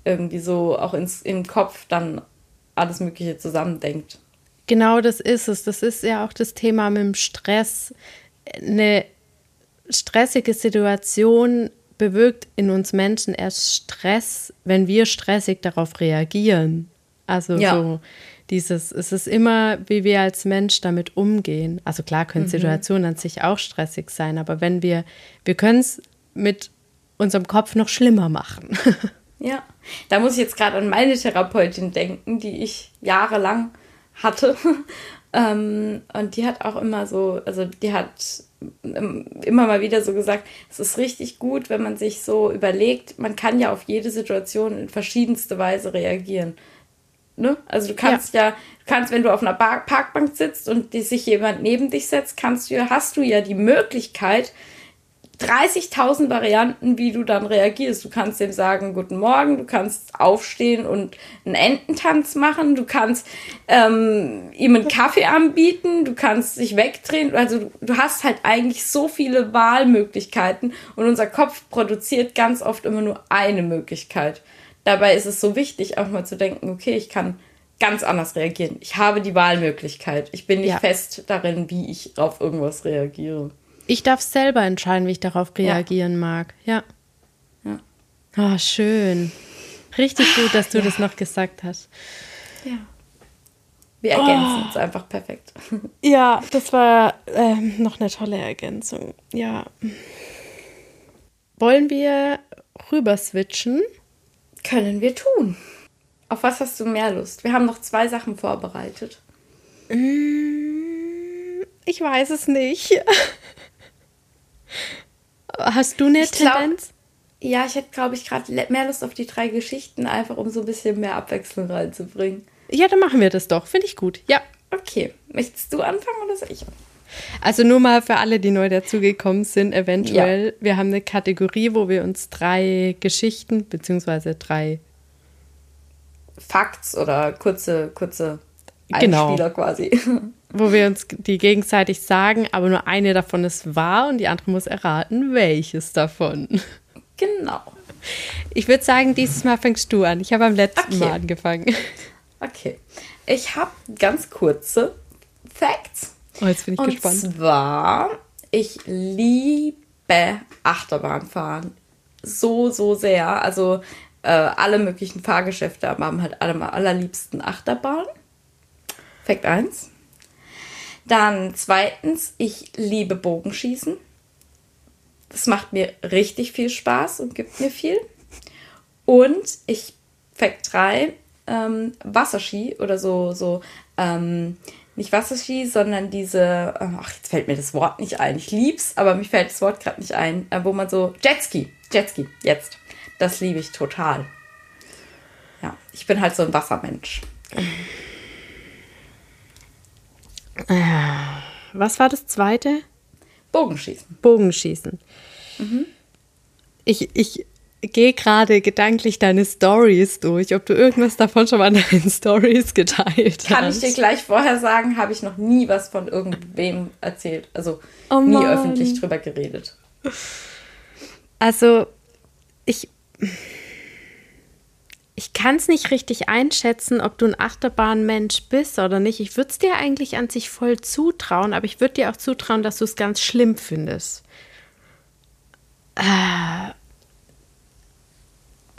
irgendwie so auch ins, im Kopf dann alles Mögliche zusammendenkt. Genau das ist es. Das ist ja auch das Thema mit dem Stress. Eine stressige Situation bewirkt in uns Menschen erst Stress, wenn wir stressig darauf reagieren. Also ja. so dieses, es ist immer, wie wir als Mensch damit umgehen. Also klar können mhm. Situationen an sich auch stressig sein, aber wenn wir, wir können es mit unserem Kopf noch schlimmer machen. Ja, da muss ich jetzt gerade an meine Therapeutin denken, die ich jahrelang hatte. ähm, und die hat auch immer so, also die hat immer mal wieder so gesagt, es ist richtig gut, wenn man sich so überlegt, man kann ja auf jede Situation in verschiedenste Weise reagieren. Ne? Also du kannst ja. ja, du kannst, wenn du auf einer Parkbank sitzt und die, sich jemand neben dich setzt, kannst du, hast du ja die Möglichkeit, 30.000 Varianten, wie du dann reagierst. Du kannst dem sagen, guten Morgen, du kannst aufstehen und einen Ententanz machen, du kannst ähm, ihm einen Kaffee anbieten, du kannst dich wegdrehen. Also du, du hast halt eigentlich so viele Wahlmöglichkeiten und unser Kopf produziert ganz oft immer nur eine Möglichkeit. Dabei ist es so wichtig, auch mal zu denken, okay, ich kann ganz anders reagieren. Ich habe die Wahlmöglichkeit. Ich bin nicht ja. fest darin, wie ich auf irgendwas reagiere. Ich darf selber entscheiden, wie ich darauf reagieren ja. mag. Ja. Ja. Oh, schön. Richtig gut, dass du ja. das noch gesagt hast. Ja. Wir ergänzen oh. uns einfach perfekt. Ja, das war ähm, noch eine tolle Ergänzung. Ja. Wollen wir rüber switchen? Können wir tun. Auf was hast du mehr Lust? Wir haben noch zwei Sachen vorbereitet. Mm, ich weiß es nicht. Hast du eine ich Tendenz? Glaub, ja, ich hätte, glaube ich, gerade mehr Lust auf die drei Geschichten, einfach um so ein bisschen mehr Abwechslung reinzubringen. Ja, dann machen wir das doch. Finde ich gut. Ja. Okay. Möchtest du anfangen oder soll ich? Also nur mal für alle, die neu dazugekommen sind, eventuell. Ja. Wir haben eine Kategorie, wo wir uns drei Geschichten beziehungsweise drei Facts oder kurze, kurze genau. Einspieler genau. quasi wo wir uns die gegenseitig sagen, aber nur eine davon ist wahr und die andere muss erraten, welches davon. Genau. Ich würde sagen, dieses Mal fängst du an. Ich habe am letzten okay. Mal angefangen. Okay. Ich habe ganz kurze Facts. Oh, jetzt bin ich und gespannt. Und zwar, ich liebe Achterbahnfahren. So, so sehr. Also äh, alle möglichen Fahrgeschäfte haben halt alle am allerliebsten Achterbahn. Fakt 1. Dann zweitens, ich liebe Bogenschießen. Das macht mir richtig viel Spaß und gibt mir viel. Und ich, Fact 3, ähm, Wasserski oder so, so, ähm, nicht Wasserski, sondern diese, ähm, ach, jetzt fällt mir das Wort nicht ein. Ich lieb's, aber mir fällt das Wort gerade nicht ein, äh, wo man so, Jetski, Jetski, jetzt. Das liebe ich total. Ja, ich bin halt so ein Wassermensch. Äh, was war das zweite? Bogenschießen. Bogenschießen. Mhm. Ich, ich gehe gerade gedanklich deine Stories durch, ob du irgendwas davon schon mal in deinen Stories geteilt Kann hast. Kann ich dir gleich vorher sagen, habe ich noch nie was von irgendwem erzählt. Also oh nie öffentlich drüber geredet. Also, ich ich kann es nicht richtig einschätzen, ob du ein Achterbahnmensch bist oder nicht. Ich würde es dir eigentlich an sich voll zutrauen, aber ich würde dir auch zutrauen, dass du es ganz schlimm findest. Äh,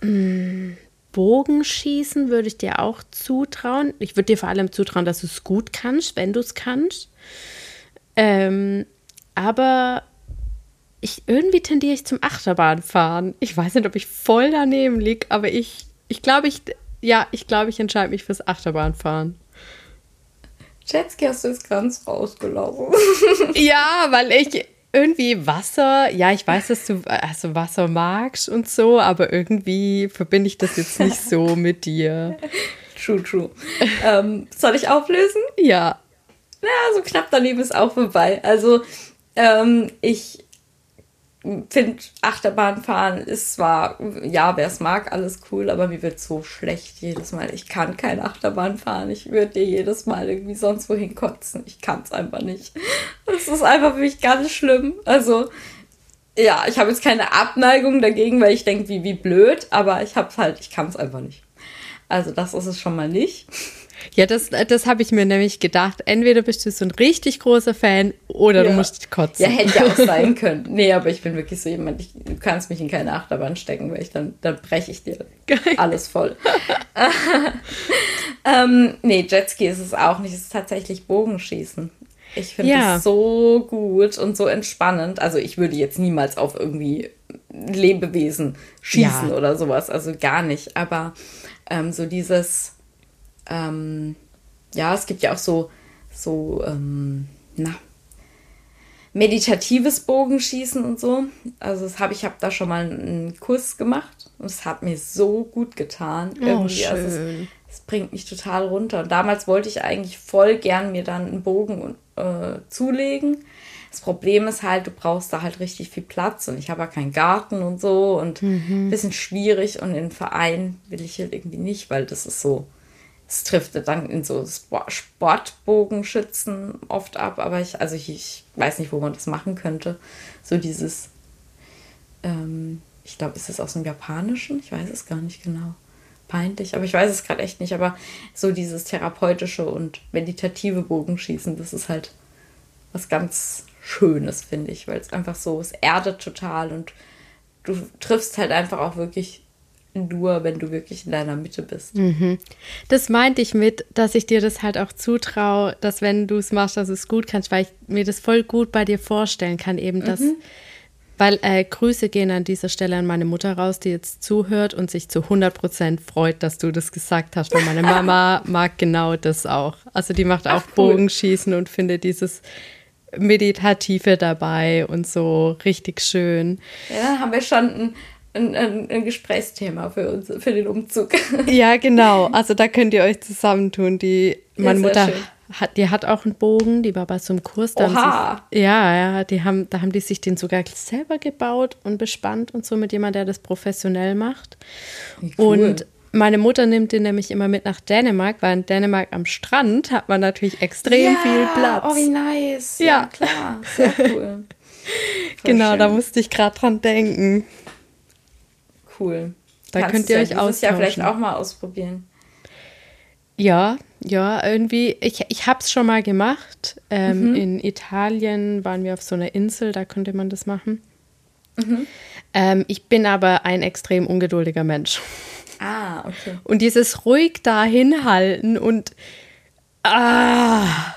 hm, Bogenschießen würde ich dir auch zutrauen. Ich würde dir vor allem zutrauen, dass du es gut kannst, wenn du es kannst. Ähm, aber ich, irgendwie tendiere ich zum Achterbahnfahren. Ich weiß nicht, ob ich voll daneben liege, aber ich, ich glaube, ich, ja, ich glaube, ich entscheide mich fürs Achterbahnfahren. Jetski hast du jetzt ganz rausgelaufen. ja, weil ich irgendwie Wasser, ja, ich weiß, dass du also Wasser magst und so, aber irgendwie verbinde ich das jetzt nicht so mit dir. True, true. ähm, soll ich auflösen? Ja. Ja, so knapp daneben ist auch vorbei. Also, ähm, ich finde, Achterbahnfahren ist zwar, ja, wer es mag, alles cool, aber mir wird so schlecht jedes Mal. Ich kann keine Achterbahn fahren. Ich würde dir jedes Mal irgendwie sonst wohin kotzen. Ich kann es einfach nicht. Das ist einfach für mich ganz schlimm. Also, ja, ich habe jetzt keine Abneigung dagegen, weil ich denke, wie, wie blöd, aber ich habe halt, ich kann es einfach nicht. Also, das ist es schon mal nicht. Ja, das, das habe ich mir nämlich gedacht. Entweder bist du so ein richtig großer Fan oder ja. du musst kotzen. Ja, hätte ja auch sein können. Nee, aber ich bin wirklich so jemand, ich, du kannst mich in keine Achterbahn stecken, weil ich dann, dann breche ich dir Geil. alles voll. ähm, nee, Jetski ist es auch nicht. Es ist tatsächlich Bogenschießen. Ich finde ja. es so gut und so entspannend. Also ich würde jetzt niemals auf irgendwie Lebewesen schießen ja. oder sowas. Also gar nicht. Aber ähm, so dieses ähm, ja, es gibt ja auch so, so, ähm, na, meditatives Bogenschießen und so. Also das habe ich habe da schon mal einen Kurs gemacht und es hat mir so gut getan. Oh, Irgendwie, also es, es, bringt mich total runter. Und damals wollte ich eigentlich voll gern mir dann einen Bogen äh, zulegen. Das Problem ist halt, du brauchst da halt richtig viel Platz und ich habe ja keinen Garten und so und mhm. ein bisschen schwierig und in den Verein will ich halt irgendwie nicht, weil das ist so es trifft dann in so Sportbogenschützen oft ab, aber ich, also ich, ich weiß nicht, wo man das machen könnte. So dieses, ähm, ich glaube, ist es aus dem Japanischen? Ich weiß es gar nicht genau. Peinlich, aber ich weiß es gerade echt nicht. Aber so dieses therapeutische und meditative Bogenschießen, das ist halt was ganz Schönes, finde ich, weil es einfach so, es erdet total und du triffst halt einfach auch wirklich nur, wenn du wirklich in deiner Mitte bist. Mhm. Das meinte ich mit, dass ich dir das halt auch zutraue, dass wenn du es machst, dass du es gut kannst, weil ich mir das voll gut bei dir vorstellen kann, eben dass, mhm. weil äh, Grüße gehen an dieser Stelle an meine Mutter raus, die jetzt zuhört und sich zu 100 Prozent freut, dass du das gesagt hast, weil meine Mama mag genau das auch. Also die macht auch Ach, cool. Bogenschießen und findet dieses Meditative dabei und so richtig schön. Ja, haben wir schon ein ein, ein, ein, Gesprächsthema für uns, für den Umzug. Ja, genau. Also da könnt ihr euch zusammentun. Die, meine ja, Mutter hat, die hat auch einen Bogen, die war bei so einem Kurs. Da Oha. Sie, ja, ja, die haben, da haben die sich den sogar selber gebaut und bespannt und so mit jemandem, der das professionell macht. Cool. Und meine Mutter nimmt den nämlich immer mit nach Dänemark, weil in Dänemark am Strand hat man natürlich extrem ja, viel Platz. Oh, wie nice. Ja, ja klar. Sehr cool. genau, schön. da musste ich gerade dran denken cool. Da Kannst könnt ihr euch austauschen. ja vielleicht auch mal ausprobieren. Ja, ja, irgendwie. Ich, ich habe es schon mal gemacht. Ähm, mhm. In Italien waren wir auf so einer Insel, da konnte man das machen. Mhm. Ähm, ich bin aber ein extrem ungeduldiger Mensch. Ah, okay. Und dieses ruhig dahin halten und ah,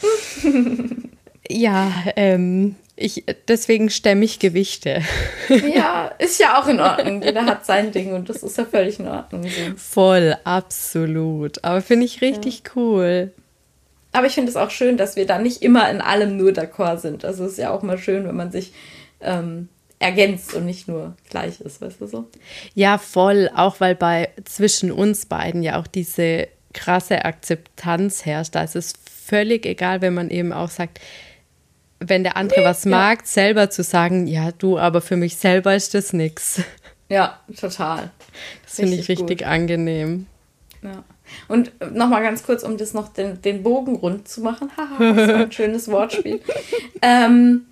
ja, ähm, ich, deswegen stemme ich Gewichte. Ja, ist ja auch in Ordnung. Jeder hat sein Ding und das ist ja völlig in Ordnung. Voll, absolut. Aber finde ich richtig ja. cool. Aber ich finde es auch schön, dass wir da nicht immer in allem nur d'accord sind. Also es ist ja auch mal schön, wenn man sich ähm, ergänzt und nicht nur gleich ist, weißt du so? Ja, voll. Auch weil bei zwischen uns beiden ja auch diese krasse Akzeptanz herrscht. Da ist es völlig egal, wenn man eben auch sagt, wenn der andere was mag, ja. selber zu sagen, ja, du, aber für mich selber ist das nichts. Ja, total. Das finde ich richtig gut. angenehm. Ja. Und nochmal ganz kurz, um das noch den, den Bogen rund zu machen. Haha, das war ein schönes Wortspiel. ähm,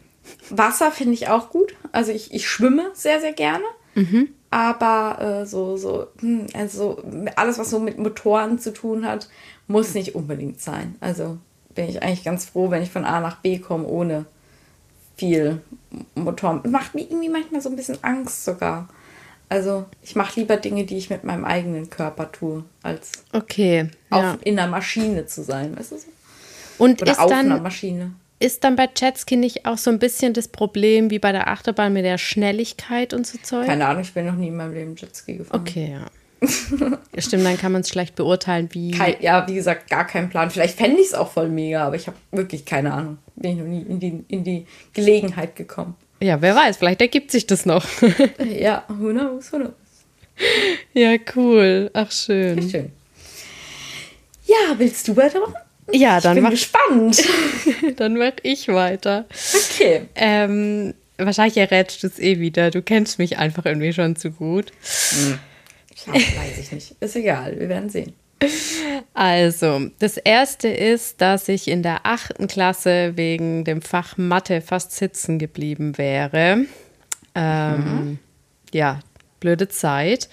Wasser finde ich auch gut. Also ich, ich schwimme sehr, sehr gerne. Mhm. Aber äh, so, so, hm, also alles, was so mit Motoren zu tun hat, muss nicht unbedingt sein. Also bin ich eigentlich ganz froh, wenn ich von A nach B komme, ohne viel Motor. Macht mir irgendwie manchmal so ein bisschen Angst sogar. Also ich mache lieber Dinge, die ich mit meinem eigenen Körper tue, als Okay. auf, Ja. in einer Maschine zu sein. Weißt du so? Und Oder ist auf einer dann, Maschine. ist dann bei Jetski nicht auch so ein bisschen das Problem wie bei der Achterbahn mit der Schnelligkeit und so Zeug? Keine Ahnung, ich bin noch nie in meinem Leben Jetski gefahren. Okay, ja. Ja. Stimmt, dann kann man es schlecht beurteilen, wie. Kein, ja, wie gesagt, gar kein Plan. Vielleicht fände ich es auch voll mega, aber ich habe wirklich keine Ahnung. Bin ich noch nie in die, in die Gelegenheit gekommen. Ja, wer weiß, vielleicht ergibt sich das noch. Ja, who knows, who knows. ja, cool. Ach, schön. Schön. Ja, willst du weitermachen? Ja, Ich dann bin mach, gespannt. dann mach ich weiter. Okay. Ähm, wahrscheinlich errätst du es eh wieder. Du kennst mich einfach irgendwie schon zu gut. Weiß ich nicht. Ist egal, wir werden sehen. Also, das erste ist, dass ich in der achten Klasse wegen dem Fach Mathe fast sitzen geblieben wäre. Ähm, Ja, blöde Zeit.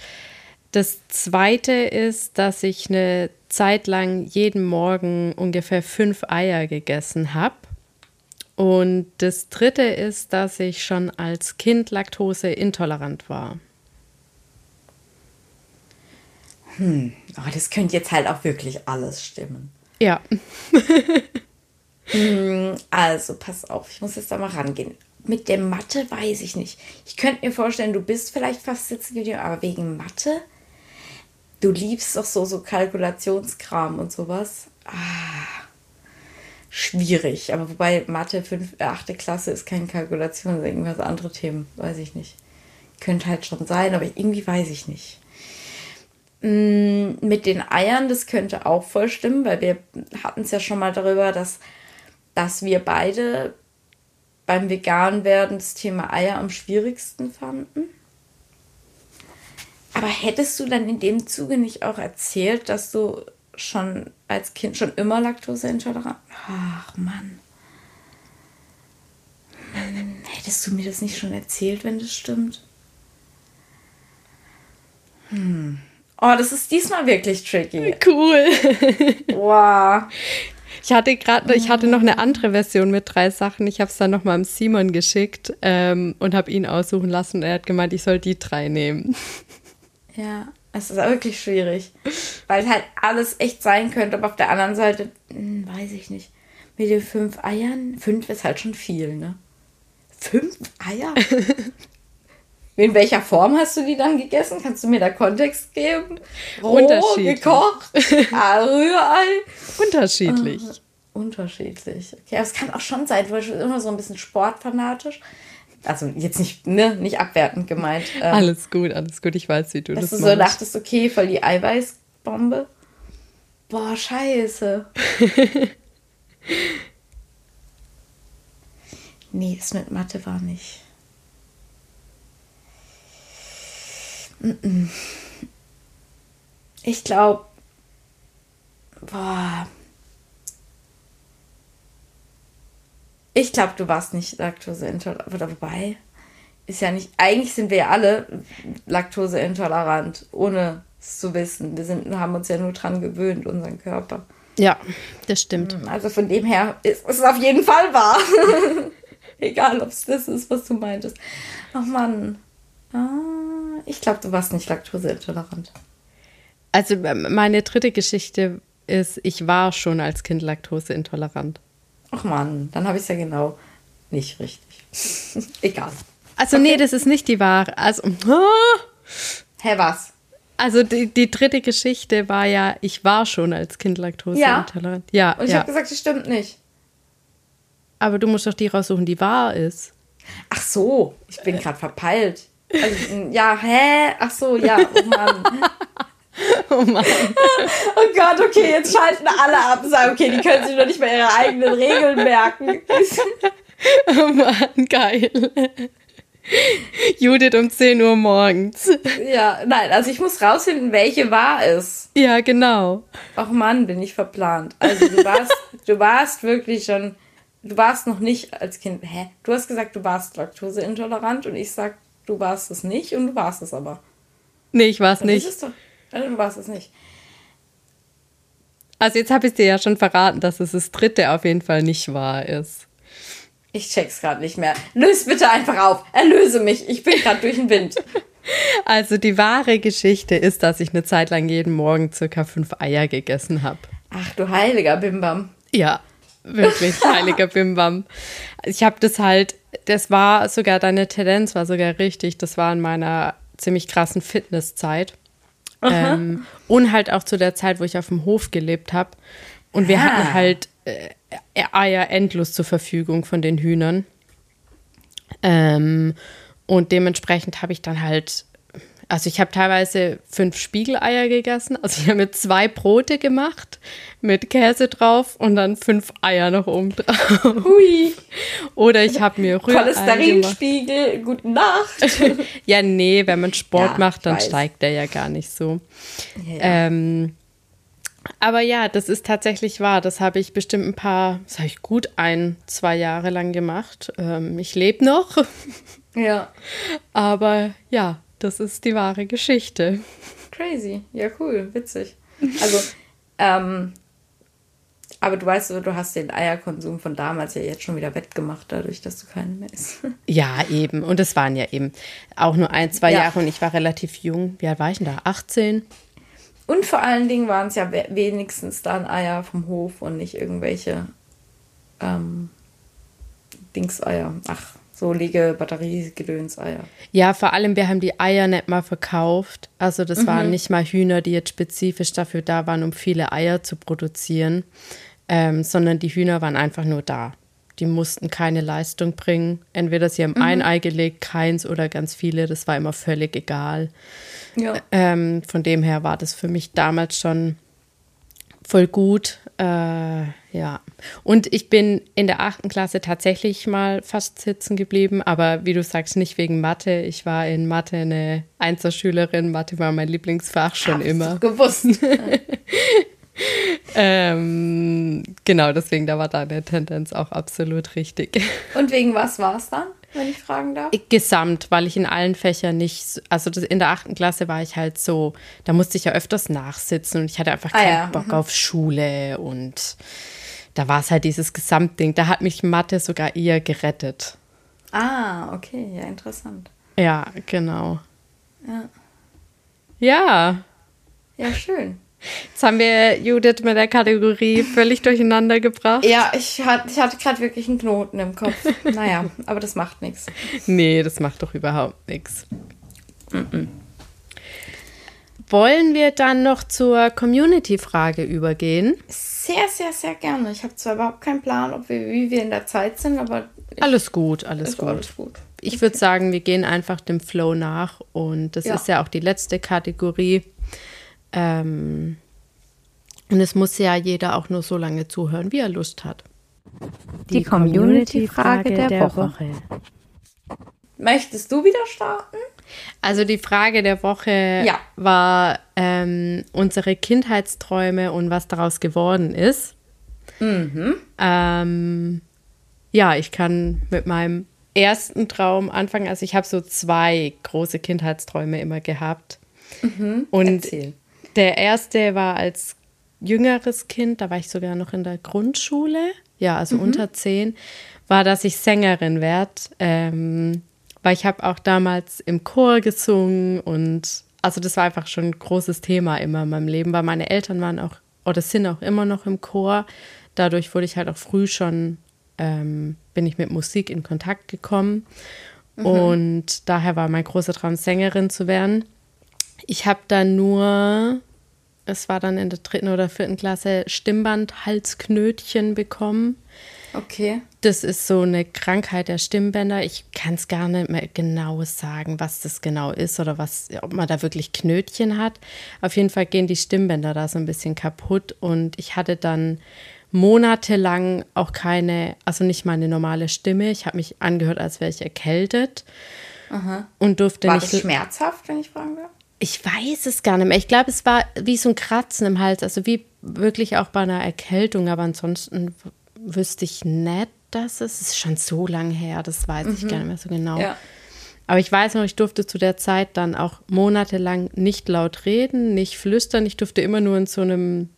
Das zweite ist, dass ich eine Zeit lang jeden Morgen ungefähr fünf Eier gegessen habe. Und das dritte ist, dass ich schon als Kind laktoseintolerant war. Oh, das könnte jetzt halt auch wirklich alles stimmen. Ja, Also, pass auf, ich muss jetzt da mal rangehen. Mit der Mathe weiß ich nicht. Ich könnte mir vorstellen, du bist vielleicht fast sitzen geblieben, aber wegen Mathe? Du liebst doch so, so Kalkulationskram und sowas. Ah, schwierig. Aber wobei Mathe 5, äh, 8. Klasse ist keine Kalkulation, sondern irgendwas andere Themen. Weiß ich nicht. Könnte halt schon sein, aber irgendwie weiß ich nicht. Mm, Mit den Eiern, das könnte auch voll stimmen, weil wir hatten es ja schon mal darüber, dass, dass wir beide beim Vegan-Werden das Thema Eier am schwierigsten fanden. Aber hättest du dann in dem Zuge nicht auch erzählt, dass du schon als Kind schon immer laktoseintolerant? Ach Mann. Hm, Hättest du mir das nicht schon erzählt, wenn das stimmt? Hm. Oh, das ist diesmal wirklich tricky. cool. Wow. Ich hatte gerade, ich hatte noch eine andere Version mit drei Sachen. Ich habe es dann noch mal am Simon geschickt ähm, und habe ihn aussuchen lassen. Er hat gemeint, ich soll die drei nehmen. Ja, es ist wirklich schwierig. Weil halt alles echt sein könnte, aber auf der anderen Seite, hm, weiß ich nicht. Mit den fünf Eiern, fünf ist halt schon viel, ne? Fünf Eier? In welcher Form hast du die dann gegessen? Kannst du mir da Kontext geben? Roh, Unterschiedlich. gekocht, Rührei? Unterschiedlich. Unterschiedlich. Okay, aber es kann auch schon sein, du bist immer so ein bisschen sportfanatisch. Also jetzt nicht, ne, nicht abwertend gemeint. Ähm, Alles gut, alles gut. Ich weiß, wie du dass das du so machst. dachtest, okay, voll die Eiweißbombe. Boah, scheiße. nee, das mit Mathe war nicht. Ich glaube, boah. Ich glaube, du warst nicht laktoseintolerant. Wobei, ist ja nicht. Eigentlich sind wir ja alle laktoseintolerant, ohne es zu wissen. Wir sind, haben uns ja nur dran gewöhnt, unseren Körper. Ja, das stimmt. Also von dem her ist es auf jeden Fall wahr. Egal, ob es das ist, was du meintest. Ach Mann. Ah, ich glaube, du warst nicht laktoseintolerant. Also ähm, meine dritte Geschichte ist, ich war schon als Kind laktoseintolerant. Ach Mann, dann habe ich es ja genau nicht richtig. Egal. Also nee, das ist nicht die wahre. Also! Hä, was? also die, die dritte Geschichte war ja, ich war schon als Kind laktoseintolerant. Ja, Und ich ja. habe gesagt, das stimmt nicht. Aber du musst doch die raussuchen, die wahr ist. Ach so, ich bin gerade verpeilt. Also, ja, hä? Ach so, ja, oh Mann. Oh Mann. Oh Gott, okay, jetzt schalten alle ab und sagen, okay, die können sich doch nicht mehr ihre eigenen Regeln merken. Oh Mann, geil. Judith um 10 Uhr morgens. Ja, nein, also ich muss rausfinden, welche wahr ist. Ja, genau. Ach Mann, bin ich verplant. Also du warst, du warst wirklich schon, du warst noch nicht als Kind, hä? Du hast gesagt, du warst laktoseintolerant und ich sag, du warst es nicht und du warst es aber. Nee, ich war es nicht. Ist es doch, du warst es nicht. Also jetzt habe ich dir ja schon verraten, dass es das dritte auf jeden Fall nicht wahr ist. Ich check's gerade nicht mehr. Löse bitte einfach auf. Erlöse mich. Ich bin gerade durch den Wind. Also die wahre Geschichte ist, dass ich eine Zeit lang jeden Morgen circa fünf Eier gegessen habe. Ach du heiliger Bimbam. Ja, wirklich heiliger Bimbam. Ich habe das halt, das war sogar, deine Tendenz war sogar richtig. Das war in meiner ziemlich krassen Fitnesszeit. Ähm, und halt auch zu der Zeit, wo ich auf dem Hof gelebt habe. Und wir Ah. hatten halt äh, Eier endlos zur Verfügung von den Hühnern. Ähm, und dementsprechend habe ich dann halt, also ich habe teilweise fünf Spiegeleier gegessen. Also ich habe mir zwei Brote gemacht mit Käse drauf und dann fünf Eier noch oben drauf. Hui. Oder ich habe mir Rührei. Cholesterinspiegel, gute Nacht. Ja, nee, wenn man Sport Ja, macht, dann steigt der ja gar nicht so. Ja. Ähm, aber ja, das ist tatsächlich wahr. Das habe ich bestimmt ein paar, das habe ich gut ein, zwei Jahre lang gemacht. Ähm, ich lebe noch, ja. aber ja, das ist die wahre Geschichte. Crazy. Ja, cool. Witzig. Also, ähm, aber du weißt, du hast den Eierkonsum von damals ja jetzt schon wieder wettgemacht, dadurch, dass du keine mehr isst. Ja, eben. Und es waren ja eben auch nur ein, zwei Ja. Jahre und ich war relativ jung. Wie alt war ich denn da? 18? Und vor allen Dingen waren es ja we- wenigstens dann Eier vom Hof und nicht irgendwelche ähm, Dingseier. Ach, so lege Batteriegedönseier. Ja, vor allem, wir haben die Eier nicht mal verkauft. Also das waren nicht mal Hühner, die jetzt spezifisch dafür da waren, um viele Eier zu produzieren, ähm, sondern die Hühner waren einfach nur da. Die mussten keine Leistung bringen. Entweder sie haben ein Ei gelegt, keins oder ganz viele. Das war immer völlig egal. Ja. Ähm, von dem her war das für mich damals schon voll gut. Äh, ja. Und ich bin in der achten Klasse tatsächlich mal fast sitzen geblieben, aber wie du sagst, nicht wegen Mathe. Ich war in Mathe eine Einzelschülerin. Mathe war mein Lieblingsfach schon Hab's immer. gewusst. Ähm, genau, deswegen da war deine Tendenz auch absolut richtig. Und wegen was war es dann, wenn ich fragen darf? Gesamt, weil ich in allen Fächern nicht, so- also das, in der achten Klasse war ich halt so, da musste ich ja öfters nachsitzen und ich hatte einfach Ah, keinen ja, Bock auf Schule und da war es halt dieses Gesamtding. Da hat mich Mathe sogar eher gerettet. Ah, okay, ja, interessant. Ja, genau. Ja, Ja, ja schön. Jetzt haben wir Judith mit der Kategorie völlig durcheinander gebracht. Ja, ich, hat, ich hatte gerade wirklich einen Knoten im Kopf. Naja, aber das macht nichts. Nee, das macht doch überhaupt nichts. Wollen wir dann noch zur Community-Frage übergehen? Sehr, sehr, sehr gerne. Ich habe zwar überhaupt keinen Plan, ob wir, wie wir in der Zeit sind, aber Alles gut, alles gut. alles gut. Ich würde sagen, wir gehen einfach dem Flow nach und das Ja. ist ja auch die letzte Kategorie. Ähm, und es muss ja jeder auch nur so lange zuhören, wie er Lust hat. Die Community-Frage der Woche. Möchtest du wieder starten? Also die Frage der Woche Ja. war ähm, unsere Kindheitsträume und was daraus geworden ist. Ähm, ja, ich kann mit meinem ersten Traum anfangen. Also ich habe so zwei große Kindheitsträume immer gehabt. Und Erzähl. Der erste war als jüngeres Kind, da war ich sogar noch in der Grundschule, ja, also unter zehn, war, dass ich Sängerin werde. Ähm, weil ich habe auch damals im Chor gesungen und also das war einfach schon ein großes Thema immer in meinem Leben, weil meine Eltern waren auch oder sind auch immer noch im Chor. Dadurch wurde ich halt auch früh schon, ähm, bin ich mit Musik in Kontakt gekommen. Und daher war mein großer Traum, Sängerin zu werden. Ich habe dann nur, es war dann in der dritten oder vierten Klasse, Stimmband-Halsknötchen bekommen. Okay. Das ist so eine Krankheit der Stimmbänder. Ich kann es gar nicht mehr genau sagen, was das genau ist oder was, ob man da wirklich Knötchen hat. Auf jeden Fall gehen die Stimmbänder da so ein bisschen kaputt und ich hatte dann monatelang auch keine, also nicht meine normale Stimme. Ich habe mich angehört, als wäre ich erkältet und durfte War nicht. das schmerzhaft, wenn ich fragen darf? Ich weiß es gar nicht mehr. Ich glaube, es war wie so ein Kratzen im Hals, also wie wirklich auch bei einer Erkältung, aber ansonsten wüsste ich nicht, dass es, es ist schon so lang her, das weiß ich gar nicht mehr so genau. Ja. Aber ich weiß noch, ich durfte zu der Zeit dann auch monatelang nicht laut reden, nicht flüstern. Ich durfte immer nur in so einem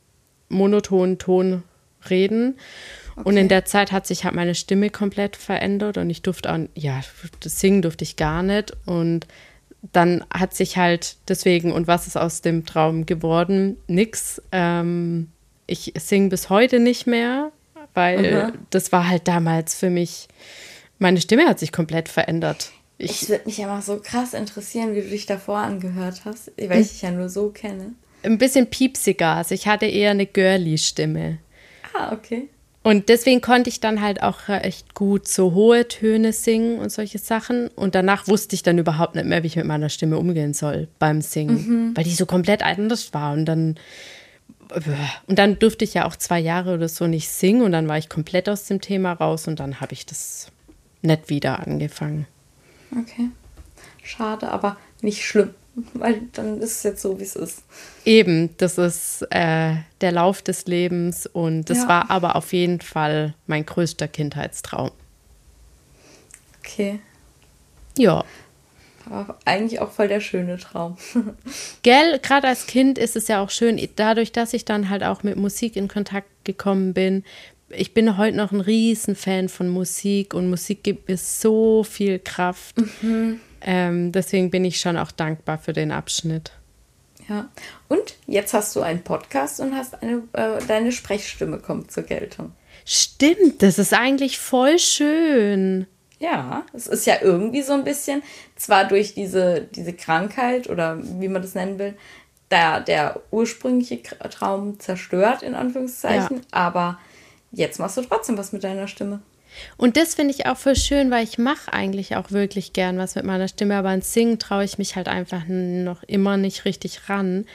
monotonen Ton reden. Und in der Zeit hat sich halt meine Stimme komplett verändert und ich durfte auch, ja, das Singen durfte ich gar nicht. Und dann hat sich halt deswegen, und was ist aus dem Traum geworden? Nix. Ähm, ich singe bis heute nicht mehr, weil mhm. das war halt damals für mich, meine Stimme hat sich komplett verändert. Ich, würde mich immer so krass interessieren, wie du dich davor angehört hast, weil ich dich ja nur so kenne. Ein bisschen piepsiger, also ich hatte eher eine girly-Stimme. Ah, okay. Und deswegen konnte ich dann halt auch echt gut so hohe Töne singen und solche Sachen. Und danach wusste ich dann überhaupt nicht mehr, wie ich mit meiner Stimme umgehen soll beim Singen, mhm. weil die so komplett anders war. Und dann, und dann durfte ich ja auch zwei Jahre oder so nicht singen und dann war ich komplett aus dem Thema raus und dann habe ich das nicht wieder angefangen. Okay. Schade, aber nicht schlimm weil dann ist es jetzt so, wie es ist. Eben, das ist äh, der Lauf des Lebens und das ja. war aber auf jeden Fall mein größter Kindheitstraum. Okay. Ja. Aber eigentlich auch voll der schöne Traum. Gell, gerade als Kind ist es ja auch schön, dadurch, dass ich dann halt auch mit Musik in Kontakt gekommen bin. Ich bin heute noch ein Riesenfan von Musik und Musik gibt mir so viel Kraft. Mhm ähm, deswegen bin ich schon auch dankbar für den Abschnitt. Ja, und jetzt hast du einen Podcast und hast eine, äh, deine Sprechstimme kommt zur Geltung. Stimmt, das ist eigentlich voll schön. Ja, es ist ja irgendwie so ein bisschen, zwar durch diese, diese Krankheit oder wie man das nennen will, der, der ursprüngliche Traum zerstört, in Anführungszeichen, ja. aber jetzt machst du trotzdem was mit deiner Stimme. Und das finde ich auch voll schön, weil ich mache eigentlich auch wirklich gern was mit meiner Stimme, aber ans Singen traue ich mich halt einfach noch immer nicht richtig ran.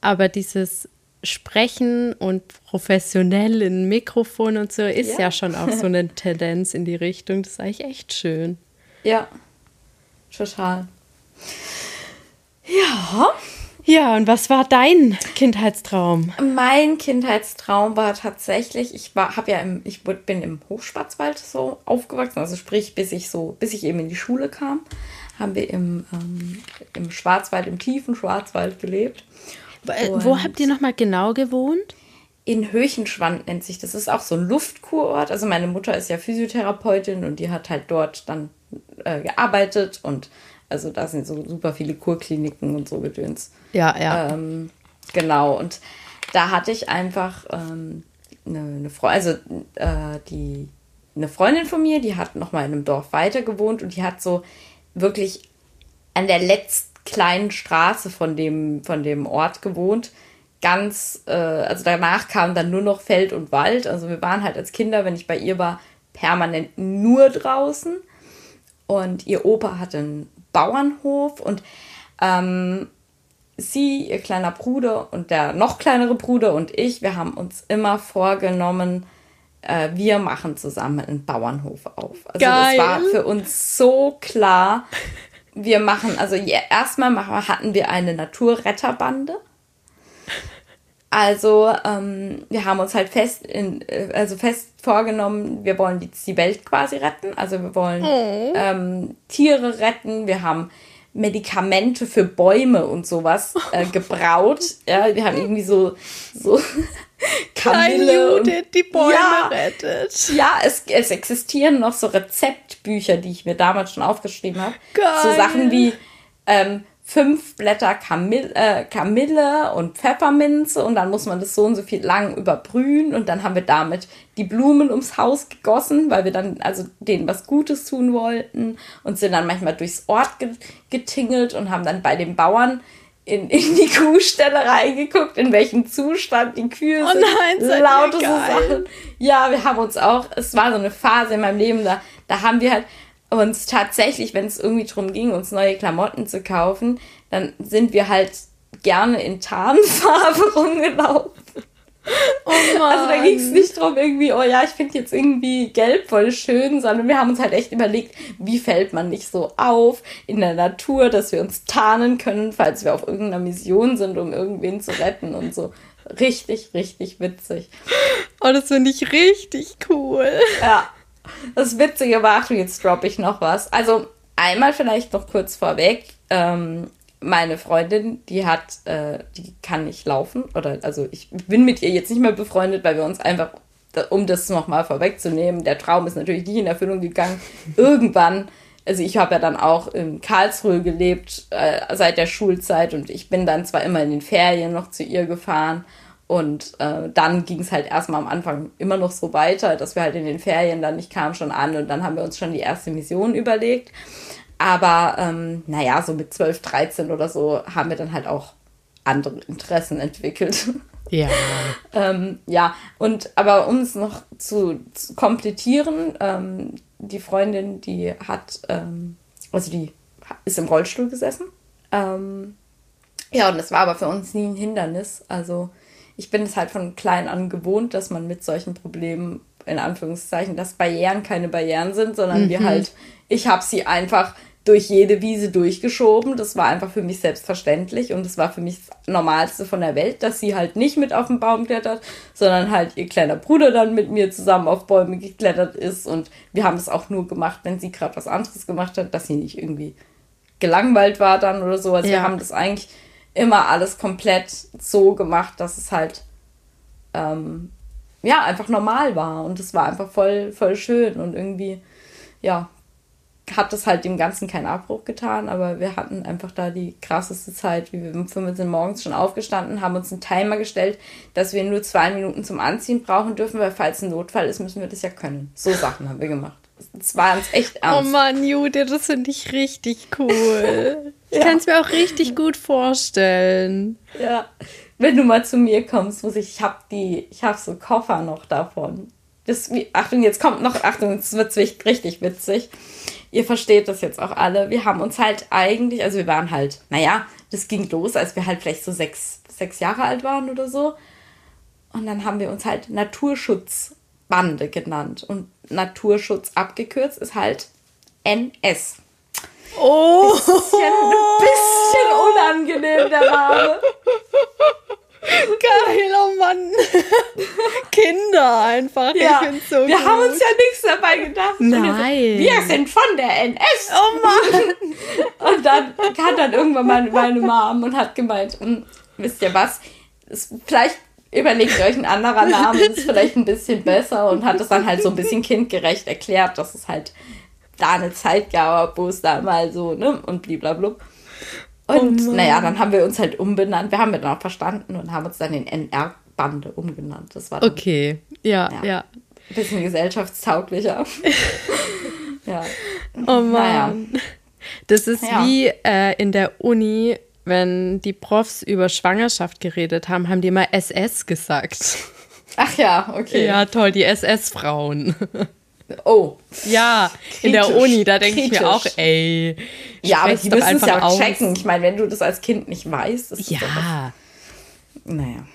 Aber dieses Sprechen und professionell in Mikrofon und so ist ja. ja schon auch so eine Tendenz in die Richtung. Das ist eigentlich echt schön. Ja, total. Ja, ja, und was war dein Kindheitstraum? Mein Kindheitstraum war tatsächlich, ich war, habe ja im, ich bin im Hochschwarzwald so aufgewachsen, also sprich, bis ich so, bis ich eben in die Schule kam, haben wir im, ähm, im Schwarzwald, im tiefen Schwarzwald gelebt. Und Wo habt ihr nochmal genau gewohnt? In Höchenschwand nennt sich das. Das ist auch so ein Luftkurort. Also meine Mutter ist ja Physiotherapeutin und die hat halt dort dann äh, gearbeitet und also da sind so super viele Kurkliniken und so gedöns. Ja, ja. Ähm, genau. Und da hatte ich einfach ähm, eine, eine Freundin, also äh, die eine Freundin von mir, die hat noch mal in einem Dorf weiter gewohnt und die hat so wirklich an der letzten kleinen Straße von dem, von dem Ort gewohnt. Ganz, äh, also danach kam dann nur noch Feld und Wald. Also wir waren halt als Kinder, wenn ich bei ihr war, permanent nur draußen. Und ihr Opa hatte einen Bauernhof und ähm, sie, ihr kleiner Bruder und der noch kleinere Bruder und ich, wir haben uns immer vorgenommen, äh, wir machen zusammen einen Bauernhof auf. Also Geil. das war für uns so klar. Wir machen, also erstmal hatten wir eine Naturretterbande. Also ähm, wir haben uns halt fest, in, äh, also fest vorgenommen, wir wollen die, die Welt quasi retten. Also wir wollen oh. ähm, Tiere retten. Wir haben Medikamente für Bäume und sowas äh, gebraut. ja, wir haben irgendwie so, so Kamille und, die Bäume ja, rettet. Ja, es, es existieren noch so Rezeptbücher, die ich mir damals schon aufgeschrieben habe. So Sachen wie ähm, fünf Blätter Kamille, äh, Kamille und Pfefferminze und dann muss man das so und so viel lang überbrühen und dann haben wir damit die Blumen ums Haus gegossen, weil wir dann also denen was Gutes tun wollten und sind dann manchmal durchs Ort getingelt und haben dann bei den Bauern in, in die Kuhstelle reingeguckt, in welchem Zustand die Kühe oh sind. Oh nein, laute so Sachen. Ja, wir haben uns auch, es war so eine Phase in meinem Leben, da, da haben wir halt, uns tatsächlich, wenn es irgendwie darum ging, uns neue Klamotten zu kaufen, dann sind wir halt gerne in Tarnfarbe rumgelaufen. Oh also da ging es nicht darum, irgendwie, oh ja, ich finde jetzt irgendwie gelb voll schön, sondern wir haben uns halt echt überlegt, wie fällt man nicht so auf in der Natur, dass wir uns tarnen können, falls wir auf irgendeiner Mission sind, um irgendwen zu retten und so. Richtig, richtig witzig. Oh, das finde ich richtig cool. Ja, das Witzige war, Achtung, jetzt droppe ich noch was. Also einmal vielleicht noch kurz vorweg. Ähm, meine Freundin, die hat, äh, die kann nicht laufen. Oder also ich bin mit ihr jetzt nicht mehr befreundet, weil wir uns einfach, um das nochmal vorwegzunehmen, der Traum ist natürlich nicht in Erfüllung gegangen. Irgendwann also ich habe ja dann auch in Karlsruhe gelebt äh, seit der Schulzeit und ich bin dann zwar immer in den Ferien noch zu ihr gefahren und äh, dann ging es halt erstmal am Anfang immer noch so weiter, dass wir halt in den Ferien dann, ich kam schon an und dann haben wir uns schon die erste Mission überlegt. Aber ähm, naja, so mit 12, 13 oder so haben wir dann halt auch andere Interessen entwickelt. Ja. ähm, ja, und aber um es noch zu, zu komplettieren, ähm, die Freundin, die hat, ähm, also die ist im Rollstuhl gesessen. Ähm, ja, und das war aber für uns nie ein Hindernis. Also ich bin es halt von klein an gewohnt, dass man mit solchen Problemen, in Anführungszeichen, dass Barrieren keine Barrieren sind, sondern mhm. wir halt, ich habe sie einfach durch jede Wiese durchgeschoben. Das war einfach für mich selbstverständlich und es war für mich das Normalste von der Welt, dass sie halt nicht mit auf den Baum klettert, sondern halt ihr kleiner Bruder dann mit mir zusammen auf Bäume geklettert ist und wir haben es auch nur gemacht, wenn sie gerade was anderes gemacht hat, dass sie nicht irgendwie gelangweilt war dann oder so. Also ja. wir haben das eigentlich immer alles komplett so gemacht, dass es halt ähm, ja einfach normal war und es war einfach voll voll schön und irgendwie ja hat das halt dem Ganzen keinen Abbruch getan, aber wir hatten einfach da die krasseste Zeit, wie wir um 5 sind morgens schon aufgestanden, haben uns einen Timer gestellt, dass wir nur zwei Minuten zum Anziehen brauchen dürfen, weil falls ein Notfall ist, müssen wir das ja können. So Sachen haben wir gemacht. Das war uns echt ernst. Oh Mann, Jude, das finde ich richtig cool. Ich ja. kann es mir auch richtig gut vorstellen. Ja, wenn du mal zu mir kommst, muss ich, ich habe die, ich habe so Koffer noch davon. Das, Achtung, jetzt kommt noch, Achtung, es wird richtig witzig ihr versteht das jetzt auch alle. Wir haben uns halt eigentlich, also wir waren halt, naja, das ging los, als wir halt vielleicht so sechs, sechs Jahre alt waren oder so. Und dann haben wir uns halt Naturschutzbande genannt. Und Naturschutz abgekürzt ist halt NS. Oh! Bisschen, ein bisschen unangenehm, der Name. Geil, oh Mann. Kinder einfach. Ja, ich find's so Wir gut. haben uns ja nichts dabei gedacht. Nein. wir sind von der NS. Oh Mann. Und dann kam dann irgendwann mal meine Mom und hat gemeint, hm, wisst ihr was, ist, vielleicht überlegt euch ein anderer Name, ist vielleicht ein bisschen besser und hat es dann halt so ein bisschen kindgerecht erklärt, dass es halt da eine Zeit gab, wo es da mal so, ne, und blablabla. Und oh naja, dann haben wir uns halt umbenannt. Wir haben wir dann auch verstanden und haben uns dann in NR-Bande umgenannt. Das war dann, Okay, ja, ja. ja. Ein bisschen gesellschaftstauglicher. ja. Oh Mann. Naja. Das ist ja. wie äh, in der Uni, wenn die Profs über Schwangerschaft geredet haben, haben die immer SS gesagt. Ach ja, okay. Ja, toll, die SS-Frauen. Oh. Ja, kritisch, in der Uni, da denke ich mir auch, ey. Ja, aber die müssen es ja auch checken. Ich meine, wenn du das als Kind nicht weißt, ist ja. Ja. Naja.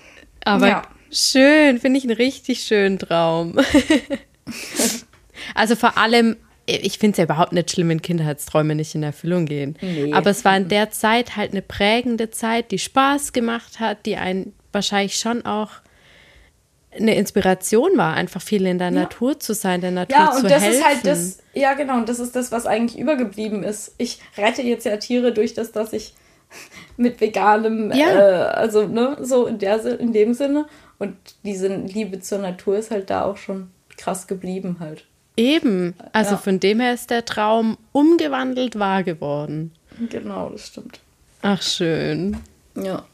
Aber ja. schön, finde ich einen richtig schönen Traum. also vor allem, ich finde es ja überhaupt nicht schlimm, wenn Kindheitsträume nicht in Erfüllung gehen. Nee. Aber es war in der Zeit halt eine prägende Zeit, die Spaß gemacht hat, die einen wahrscheinlich schon auch eine Inspiration war, einfach viel in der ja. Natur zu sein, der Natur ja, zu helfen. Ja, und das ist halt das, ja genau, und das ist das, was eigentlich übergeblieben ist. Ich rette jetzt ja Tiere durch das, dass ich mit veganem, ja. äh, also ne, so in, der, in dem Sinne. Und diese Liebe zur Natur ist halt da auch schon krass geblieben halt. Eben, also ja. von dem her ist der Traum umgewandelt wahr geworden. Genau, das stimmt. Ach, schön. Ja.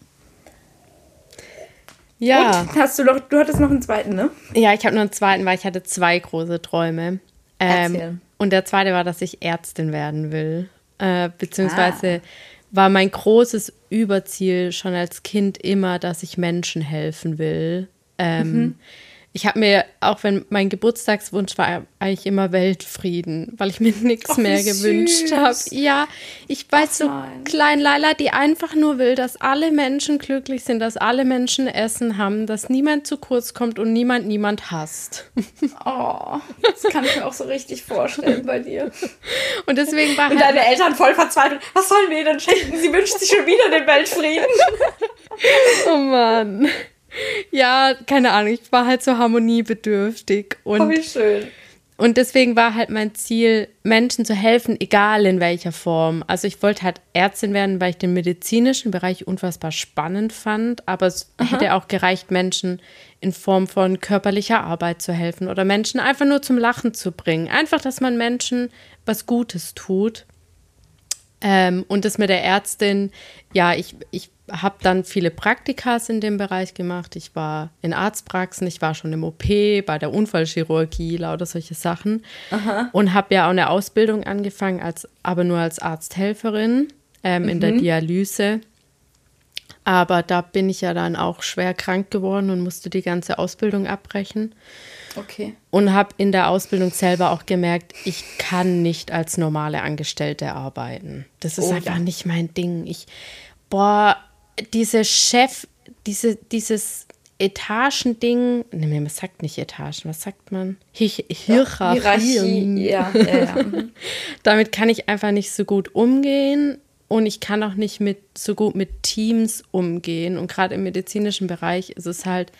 Ja. Und hast du noch, du hattest noch einen zweiten, ne? Ja, ich habe nur einen zweiten, weil ich hatte zwei große Träume. Ähm, und der zweite war, dass ich Ärztin werden will. Äh, beziehungsweise ah. war mein großes Überziel schon als Kind immer, dass ich Menschen helfen will. Ähm, mhm ich habe mir, auch wenn mein Geburtstagswunsch war eigentlich immer Weltfrieden, weil ich mir nichts mehr gewünscht habe. Ja, ich weiß so klein Laila, die einfach nur will, dass alle Menschen glücklich sind, dass alle Menschen Essen haben, dass niemand zu kurz kommt und niemand niemand hasst. Oh, das kann ich mir auch so richtig vorstellen bei dir. Und deswegen war und halt deine Eltern voll verzweifelt. Was sollen wir denn schenken? Sie wünscht sich schon wieder den Weltfrieden. oh Mann. Ja, keine Ahnung, ich war halt so harmoniebedürftig. Und, oh, wie schön. Und deswegen war halt mein Ziel, Menschen zu helfen, egal in welcher Form. Also ich wollte halt Ärztin werden, weil ich den medizinischen Bereich unfassbar spannend fand, aber es Aha. hätte auch gereicht, Menschen in Form von körperlicher Arbeit zu helfen oder Menschen einfach nur zum Lachen zu bringen. Einfach, dass man Menschen was Gutes tut. Ähm, und das mit der Ärztin, ja, ich, ich habe dann viele Praktikas in dem Bereich gemacht. Ich war in Arztpraxen, ich war schon im OP, bei der Unfallchirurgie, lauter solche Sachen. Aha. Und habe ja auch eine Ausbildung angefangen, als, aber nur als Arzthelferin ähm, mhm. in der mhm. Dialyse. Aber da bin ich ja dann auch schwer krank geworden und musste die ganze Ausbildung abbrechen. Okay. Und habe in der Ausbildung selber auch gemerkt, ich kann nicht als normale Angestellte arbeiten. Das ist oh, einfach nicht mein Ding. Ich, boah, diese Chef, diese, dieses Etagending, ne, man sagt nicht Etagen, was sagt man? Hi Hierarchie. Hierarchie. Ja, ja, ja. Mhm. Damit kann ich einfach nicht so gut umgehen und ich kann auch nicht mit so gut mit Teams umgehen. Und gerade im medizinischen Bereich ist es halt,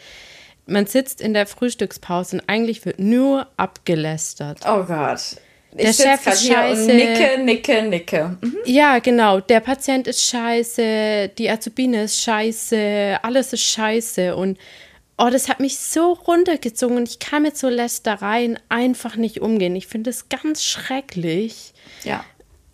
man sitzt in der Frühstückspause und eigentlich wird nur abgelästert. Oh Gott. Der Chef ist scheiße. nicke, nicke, nicke. Mhm. Ja, genau. Der Patient ist scheiße, die Azubine ist scheiße, alles ist scheiße. Und oh, das hat mich so runtergezogen und ich kann mit so Lästereien einfach nicht umgehen. Ich finde es ganz schrecklich. Ja.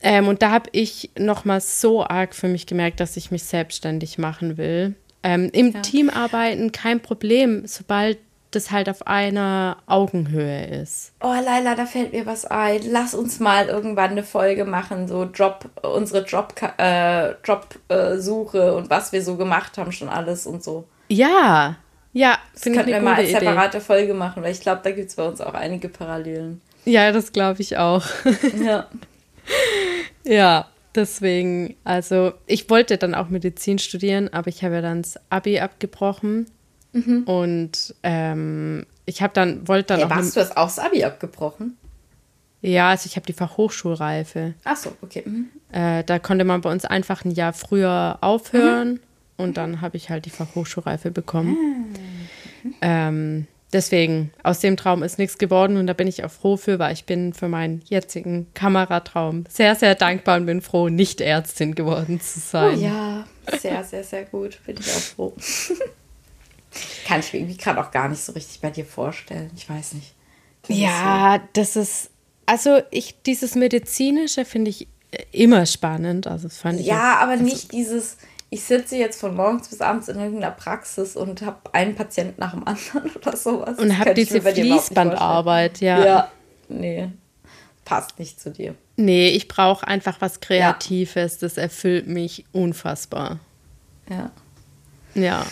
Ähm, und da habe ich nochmal so arg für mich gemerkt, dass ich mich selbstständig machen will. Ähm, Im ja. Team arbeiten kein Problem, sobald das halt auf einer Augenhöhe ist. Oh, Laila, da fällt mir was ein. Lass uns mal irgendwann eine Folge machen, so Job, unsere Job, äh, Jobsuche äh, und was wir so gemacht haben, schon alles und so. Ja, ja, das könnten wir mal als separate Idee. Folge machen, weil ich glaube, da gibt es bei uns auch einige Parallelen. Ja, das glaube ich auch. Ja. ja, deswegen, also ich wollte dann auch Medizin studieren, aber ich habe ja dann das Abi abgebrochen Mhm. Und ähm, ich habe dann, wollte dann ja, auch. Warst du das auch das Abi abgebrochen? Ja, also ich habe die Fachhochschulreife. Ach so, okay. Mhm. Äh, da konnte man bei uns einfach ein Jahr früher aufhören mhm. und dann habe ich halt die Fachhochschulreife bekommen. Ah. Ähm, deswegen, aus dem Traum ist nichts geworden und da bin ich auch froh für, weil ich bin für meinen jetzigen Kameratraum sehr, sehr dankbar und bin froh, nicht Ärztin geworden zu sein. Oh ja, sehr, sehr, sehr gut. Bin ich auch froh. Kann ich mir irgendwie gerade auch gar nicht so richtig bei dir vorstellen. Ich weiß nicht. Das ja, ist so. das ist, also ich, dieses Medizinische finde ich äh, immer spannend. Also das fand ich. Ja, auch, aber also nicht dieses, ich sitze jetzt von morgens bis abends in irgendeiner Praxis und habe einen Patienten nach dem anderen oder sowas. Und habe diese Fließbandarbeit, ja. Ja, nee, passt nicht zu dir. Nee, ich brauche einfach was Kreatives. Ja. Das erfüllt mich unfassbar. Ja. Ja.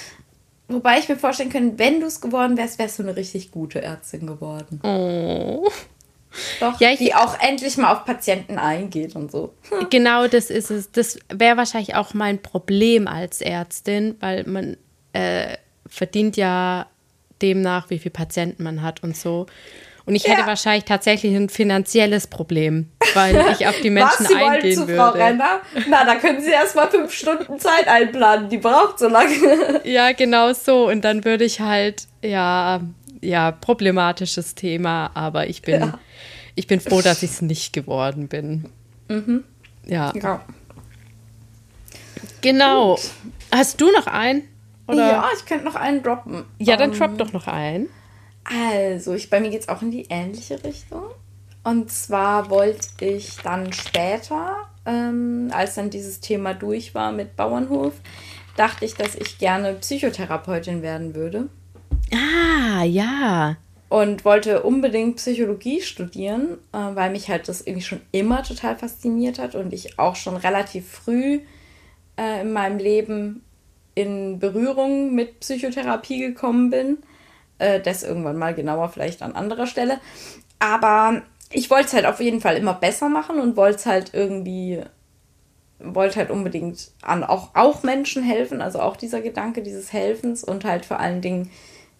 Wobei ich mir vorstellen könnte, wenn du es geworden wärst, wärst du eine richtig gute Ärztin geworden. Oh. Doch, ja, ich, die auch endlich mal auf Patienten eingeht und so. Hm. Genau, das ist es. Das wäre wahrscheinlich auch mein Problem als Ärztin, weil man äh, verdient ja demnach, wie viele Patienten man hat und so. Und ich ja. hätte wahrscheinlich tatsächlich ein finanzielles Problem, weil ich auf die Menschen Was, Sie eingehen wollen zu würde. Frau Renner? Na, da können Sie erst mal fünf Stunden Zeit einplanen. Die braucht so lange. Ja, genau so. Und dann würde ich halt, ja, ja, problematisches Thema, aber ich bin, ja. ich bin froh, dass ich es nicht geworden bin. Mhm. Ja. ja. Genau. Gut. Hast du noch einen? Oder? Ja, ich könnte noch einen droppen. Ja, dann um, drop doch noch einen. Also, ich, bei mir geht es auch in die ähnliche Richtung. Und zwar wollte ich dann später, ähm, als dann dieses Thema durch war mit Bauernhof, dachte ich, dass ich gerne Psychotherapeutin werden würde. Ah, ja. Und wollte unbedingt Psychologie studieren, äh, weil mich halt das irgendwie schon immer total fasziniert hat und ich auch schon relativ früh äh, in meinem Leben in Berührung mit Psychotherapie gekommen bin. Äh, das irgendwann mal genauer vielleicht an anderer Stelle. Aber ich wollte es halt auf jeden Fall immer besser machen und wollte es halt irgendwie, wollte halt unbedingt an auch, auch Menschen helfen, also auch dieser Gedanke dieses Helfens und halt vor allen Dingen,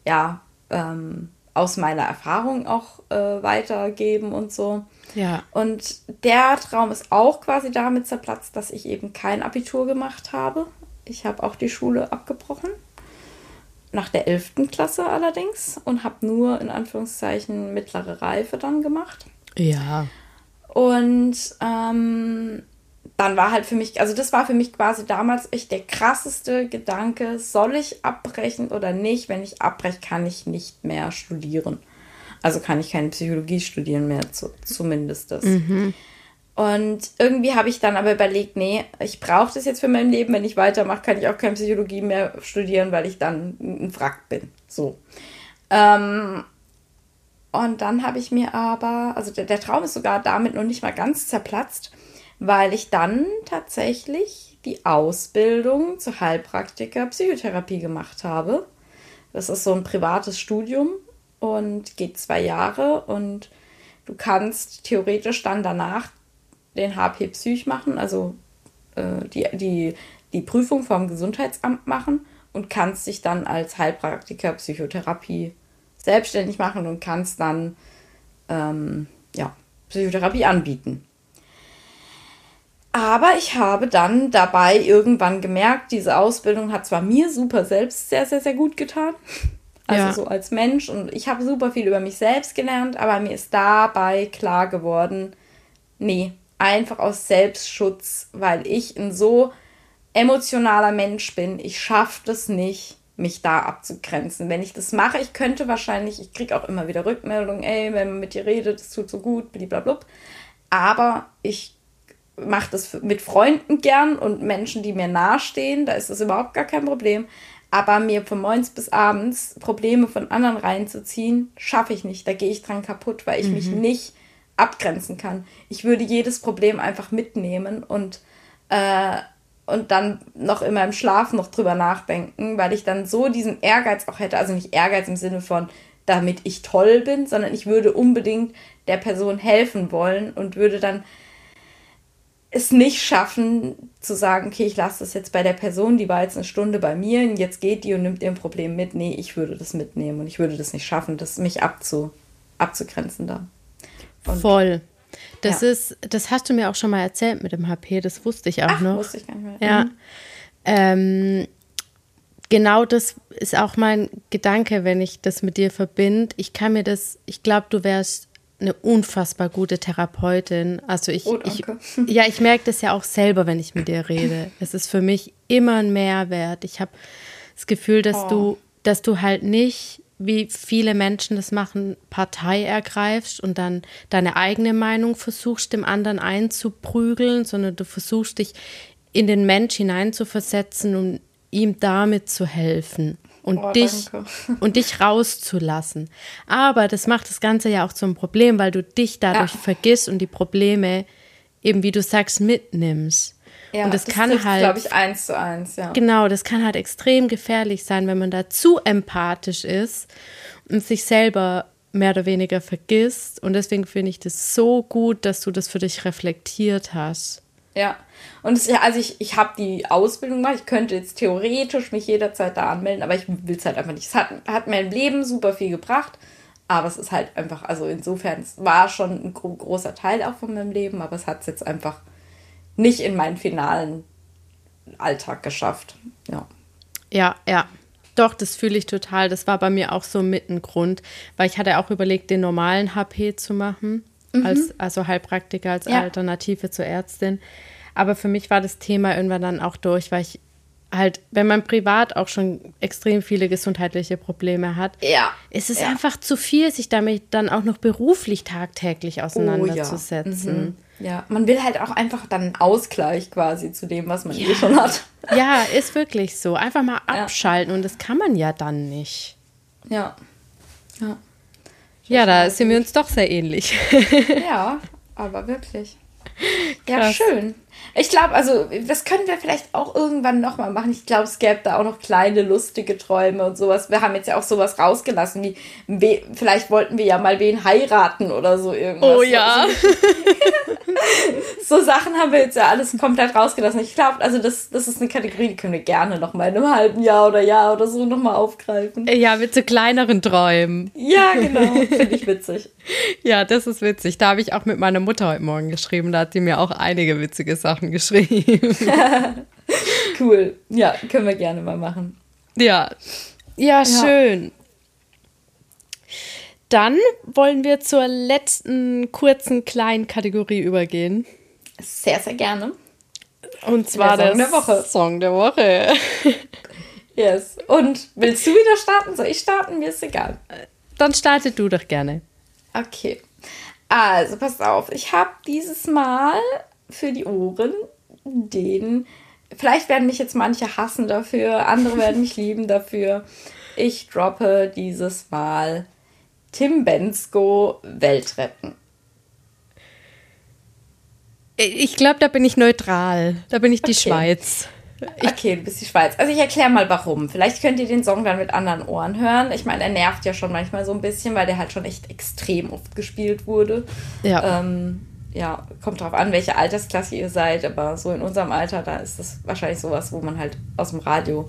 ja, ähm, aus meiner Erfahrung auch äh, weitergeben und so. Ja. Und der Traum ist auch quasi damit zerplatzt, dass ich eben kein Abitur gemacht habe. Ich habe auch die Schule abgebrochen nach der 11. Klasse allerdings und habe nur in Anführungszeichen mittlere Reife dann gemacht. Ja. Und ähm, dann war halt für mich, also das war für mich quasi damals echt der krasseste Gedanke, soll ich abbrechen oder nicht? Wenn ich abbreche, kann ich nicht mehr studieren. Also kann ich keine Psychologie studieren mehr, zu, zumindest das. Mhm. Und irgendwie habe ich dann aber überlegt, nee, ich brauche das jetzt für mein Leben. Wenn ich weitermache, kann ich auch keine Psychologie mehr studieren, weil ich dann ein Wrack bin. So. Ähm, und dann habe ich mir aber, also der, der Traum ist sogar damit noch nicht mal ganz zerplatzt, weil ich dann tatsächlich die Ausbildung zur Heilpraktiker Psychotherapie gemacht habe. Das ist so ein privates Studium und geht zwei Jahre und du kannst theoretisch dann danach den HP Psych machen, also äh, die, die, die Prüfung vom Gesundheitsamt machen und kannst dich dann als Heilpraktiker Psychotherapie selbstständig machen und kannst dann ähm, ja, Psychotherapie anbieten. Aber ich habe dann dabei irgendwann gemerkt, diese Ausbildung hat zwar mir super selbst sehr, sehr, sehr gut getan. Also ja. so als Mensch. Und ich habe super viel über mich selbst gelernt, aber mir ist dabei klar geworden, nee, einfach aus Selbstschutz, weil ich ein so emotionaler Mensch bin. Ich schaffe das nicht, mich da abzugrenzen. Wenn ich das mache, ich könnte wahrscheinlich, ich kriege auch immer wieder Rückmeldungen, ey, wenn man mit dir redet, das tut so gut, blablabla. Aber ich mache das mit Freunden gern und Menschen, die mir nahestehen, da ist das überhaupt gar kein Problem. Aber mir von morgens bis abends Probleme von anderen reinzuziehen, schaffe ich nicht. Da gehe ich dran kaputt, weil ich mhm. mich nicht abgrenzen kann. Ich würde jedes Problem einfach mitnehmen und, äh, und dann noch in meinem Schlaf noch drüber nachdenken, weil ich dann so diesen Ehrgeiz auch hätte. Also nicht Ehrgeiz im Sinne von, damit ich toll bin, sondern ich würde unbedingt der Person helfen wollen und würde dann es nicht schaffen, zu sagen, okay, ich lasse das jetzt bei der Person, die war jetzt eine Stunde bei mir und jetzt geht die und nimmt ihr ein Problem mit. Nee, ich würde das mitnehmen und ich würde das nicht schaffen, das mich abzu, abzugrenzen da. Und, Voll. Das ja. ist, das hast du mir auch schon mal erzählt mit dem HP, das wusste ich auch Ach, noch. Wusste ich gar nicht mehr. Ja. Mhm. Ähm, genau das ist auch mein Gedanke, wenn ich das mit dir verbinde. Ich kann mir das, ich glaube, du wärst eine unfassbar gute Therapeutin. Also ich, oh, ich ja, ich merke das ja auch selber, wenn ich mit dir rede. Es ist für mich immer ein Mehrwert. Ich habe das Gefühl, dass oh. du, dass du halt nicht wie viele Menschen das machen, Partei ergreifst und dann deine eigene Meinung versuchst, dem anderen einzuprügeln, sondern du versuchst dich in den Mensch hineinzuversetzen, um ihm damit zu helfen und oh, dich und dich rauszulassen. Aber das macht das Ganze ja auch zum Problem, weil du dich dadurch ja. vergisst und die Probleme eben, wie du sagst, mitnimmst. Ja, und das, das kann halt, glaube ich, eins zu eins, ja. Genau, das kann halt extrem gefährlich sein, wenn man da zu empathisch ist und sich selber mehr oder weniger vergisst. Und deswegen finde ich das so gut, dass du das für dich reflektiert hast. Ja, und es, also ich, ich habe die Ausbildung gemacht. Ich könnte jetzt theoretisch mich jederzeit da anmelden, aber ich will es halt einfach nicht. Es hat, hat mein Leben super viel gebracht, aber es ist halt einfach, also insofern, es war schon ein gro großer Teil auch von meinem Leben, aber es hat es jetzt einfach nicht in meinen finalen Alltag geschafft. Ja. Ja, ja. Doch, das fühle ich total. Das war bei mir auch so mit ein Grund, weil ich hatte auch überlegt, den normalen HP zu machen, mhm. als, also Heilpraktiker als ja. Alternative zur Ärztin. Aber für mich war das Thema irgendwann dann auch durch, weil ich halt, wenn man privat auch schon extrem viele gesundheitliche Probleme hat, ja. ist es ja. einfach zu viel, sich damit dann auch noch beruflich tagtäglich auseinanderzusetzen. Oh, ja. Mhm. Ja. man will halt auch einfach dann einen Ausgleich quasi zu dem, was man ja. eh schon hat. Ja, ist wirklich so. Einfach mal abschalten und das kann man ja dann nicht. Ja. Ja, ja da sind wir uns doch sehr ähnlich. ja, aber wirklich. Ja, schön. Ich glaube, also das können wir vielleicht auch irgendwann nochmal machen. Ich glaube, es gäbe da auch noch kleine lustige Träume und sowas. Wir haben jetzt ja auch sowas rausgelassen, wie we, vielleicht wollten wir ja mal wen heiraten oder so irgendwas. Oh ja. so Sachen haben wir jetzt ja alles komplett rausgelassen. Ich glaube, also das, das ist eine Kategorie, die können wir gerne nochmal in einem halben Jahr oder Jahr oder so nochmal aufgreifen. Ja, mit so kleineren Träumen. Ja, genau. Finde ich witzig. ja, das ist witzig. Da habe ich auch mit meiner Mutter heute Morgen geschrieben. Da hat sie mir auch einige witzige Sachen Sachen geschrieben. cool. Ja, können wir gerne mal machen. Ja. Ja, schön. Dann wollen wir zur letzten kurzen kleinen Kategorie übergehen. Sehr, sehr gerne. Und zwar Der Song der Woche. Song der Woche. Yes. Und willst du wieder starten? Soll ich starten? Mir ist egal. Dann starte du doch gerne. Okay. Also, pass auf. Ich habe dieses Mal für die Ohren den. Vielleicht werden mich jetzt manche hassen dafür, andere werden mich lieben dafür. Ich droppe dieses Mal Tim Bensko Welt retten. Ich glaube, da bin ich neutral. Da bin ich die Okay. Schweiz. Okay, du bist die Schweiz. Also ich erkläre mal warum. Vielleicht könnt ihr den Song dann mit anderen Ohren hören. Ich meine, er nervt ja schon manchmal so ein bisschen, weil der halt schon echt extrem oft gespielt wurde. Ja. Ähm, ja, kommt drauf an, welche Altersklasse ihr seid, aber so in unserem Alter, da ist das wahrscheinlich sowas, wo man halt aus dem Radio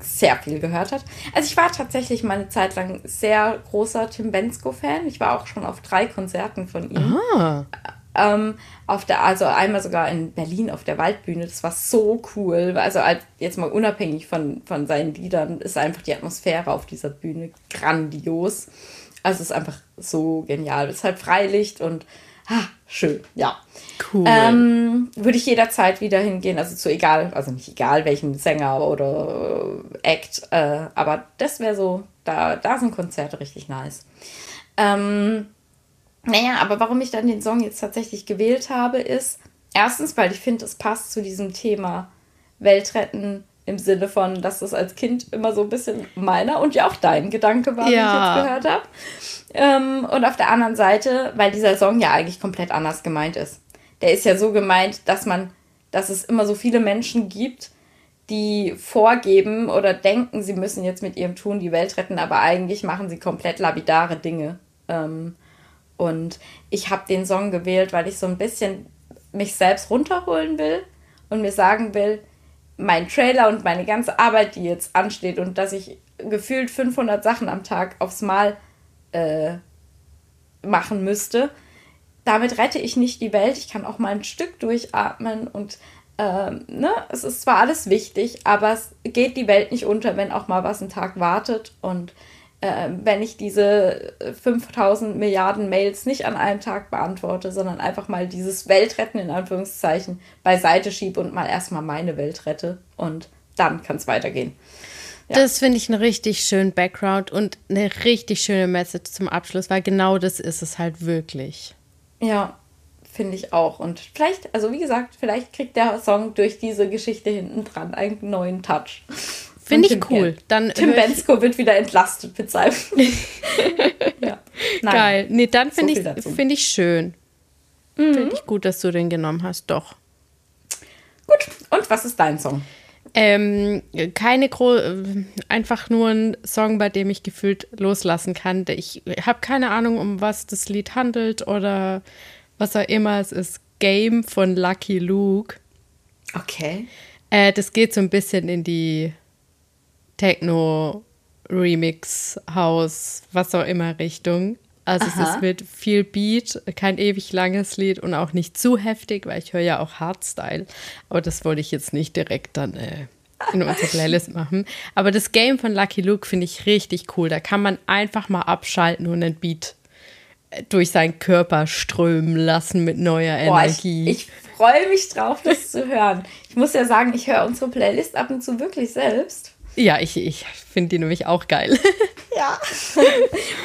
sehr viel gehört hat. Also ich war tatsächlich mal eine Zeit lang sehr großer Tim Bensko-Fan. Ich war auch schon auf drei Konzerten von ihm. Ah. Ähm, auf der, also einmal sogar in Berlin auf der Waldbühne. Das war so cool. Also als- jetzt mal unabhängig von, von seinen Liedern ist einfach die Atmosphäre auf dieser Bühne grandios. Also es ist einfach so genial. Es ist halt Freilicht und ah, schön, ja. Cool. Ähm, würde ich jederzeit wieder hingehen, also zu egal, also nicht egal welchen Sänger oder äh, Act, äh, aber das wäre so, da, da sind Konzerte richtig nice. Ähm, naja, aber warum ich dann den Song jetzt tatsächlich gewählt habe, ist erstens, weil ich finde, es passt zu diesem Thema Weltretten im Sinne von, dass das als Kind immer so ein bisschen meiner und ja auch dein Gedanke war, Ja. wie ich jetzt gehört habe. Ähm, und auf der anderen Seite, weil dieser Song ja eigentlich komplett anders gemeint ist. Der ist ja so gemeint, dass man, dass es immer so viele Menschen gibt, die vorgeben oder denken, sie müssen jetzt mit ihrem Tun die Welt retten, aber eigentlich machen sie komplett labidare Dinge. Ähm, und ich habe den Song gewählt, weil ich so ein bisschen mich selbst runterholen will und mir sagen will, mein Trailer und meine ganze Arbeit, die jetzt ansteht und dass ich gefühlt 500 Sachen am Tag aufs Mal äh, machen müsste, damit rette ich nicht die Welt. Ich kann auch mal ein Stück durchatmen und ähm, ne, es ist zwar alles wichtig, aber es geht die Welt nicht unter, wenn auch mal was einen Tag wartet und äh, wenn ich diese 5000 Milliarden Mails nicht an einem Tag beantworte, sondern einfach mal dieses Weltretten in Anführungszeichen beiseite schiebe und mal erstmal meine Welt rette und dann kann es weitergehen. Das finde ich einen richtig schönen Background und eine richtig schöne Message zum Abschluss, weil genau das ist es halt wirklich. Ja, finde ich auch. Und vielleicht, also wie gesagt, vielleicht kriegt der Song durch diese Geschichte hinten dran einen neuen Touch. Finde ich cool. Dann Tim Bensko wird wieder entlastet mit seinem. ja. Nein. Geil. Nee, dann So finde viel ich, find ich schön. Finde ich gut, dass du den genommen hast, doch. Gut. Und was ist dein Song? Ähm, keine gro äh, einfach nur ein Song, bei dem ich gefühlt loslassen kann. Ich habe keine Ahnung, um was das Lied handelt oder was auch immer. Es ist Game von Lucky Luke. Okay. Äh, das geht so ein bisschen in die Techno, Remix, House, was auch immer Richtung. Also es Aha. ist mit viel Beat, kein ewig langes Lied und auch nicht zu heftig, weil ich höre ja auch Hardstyle. Aber das wollte ich jetzt nicht direkt dann äh, in unsere Playlist machen. Aber das Game von Lucky Luke finde ich richtig cool. Da kann man einfach mal abschalten und einen Beat äh, durch seinen Körper strömen lassen mit neuer Boah, ich, Energie. ich freue mich drauf, das zu hören. Ich muss ja sagen, ich höre unsere Playlist ab und zu wirklich selbst. Ja, ich, ich finde die nämlich auch geil. Ja.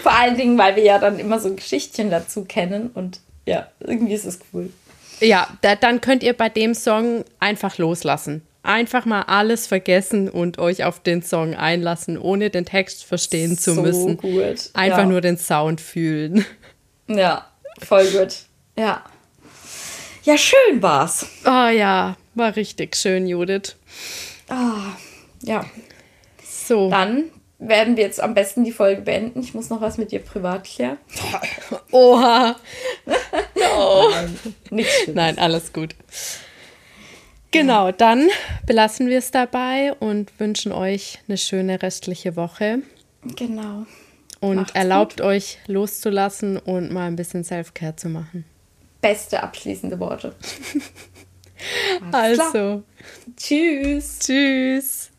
Vor allen Dingen, weil wir ja dann immer so Geschichtchen dazu kennen und ja, irgendwie ist es cool. Ja, da, dann könnt ihr bei dem Song einfach loslassen. Einfach mal alles vergessen und euch auf den Song einlassen, ohne den Text verstehen zu So müssen. gut. Einfach ja. nur den Sound fühlen. Ja, voll gut. Ja. Ja, schön war's. Oh ja, war richtig schön, Judith. Ah, ja, So. dann werden wir jetzt am besten die Folge beenden. Ich muss noch was mit dir privat klären. Oha. Nein, nichts. Nein, alles gut. Genau, dann belassen wir es dabei und wünschen euch eine schöne restliche Woche. Genau. Und Macht's erlaubt euch loszulassen und mal ein bisschen Self-Care zu machen. Beste abschließende Worte. Also, Tschüss. tschüss.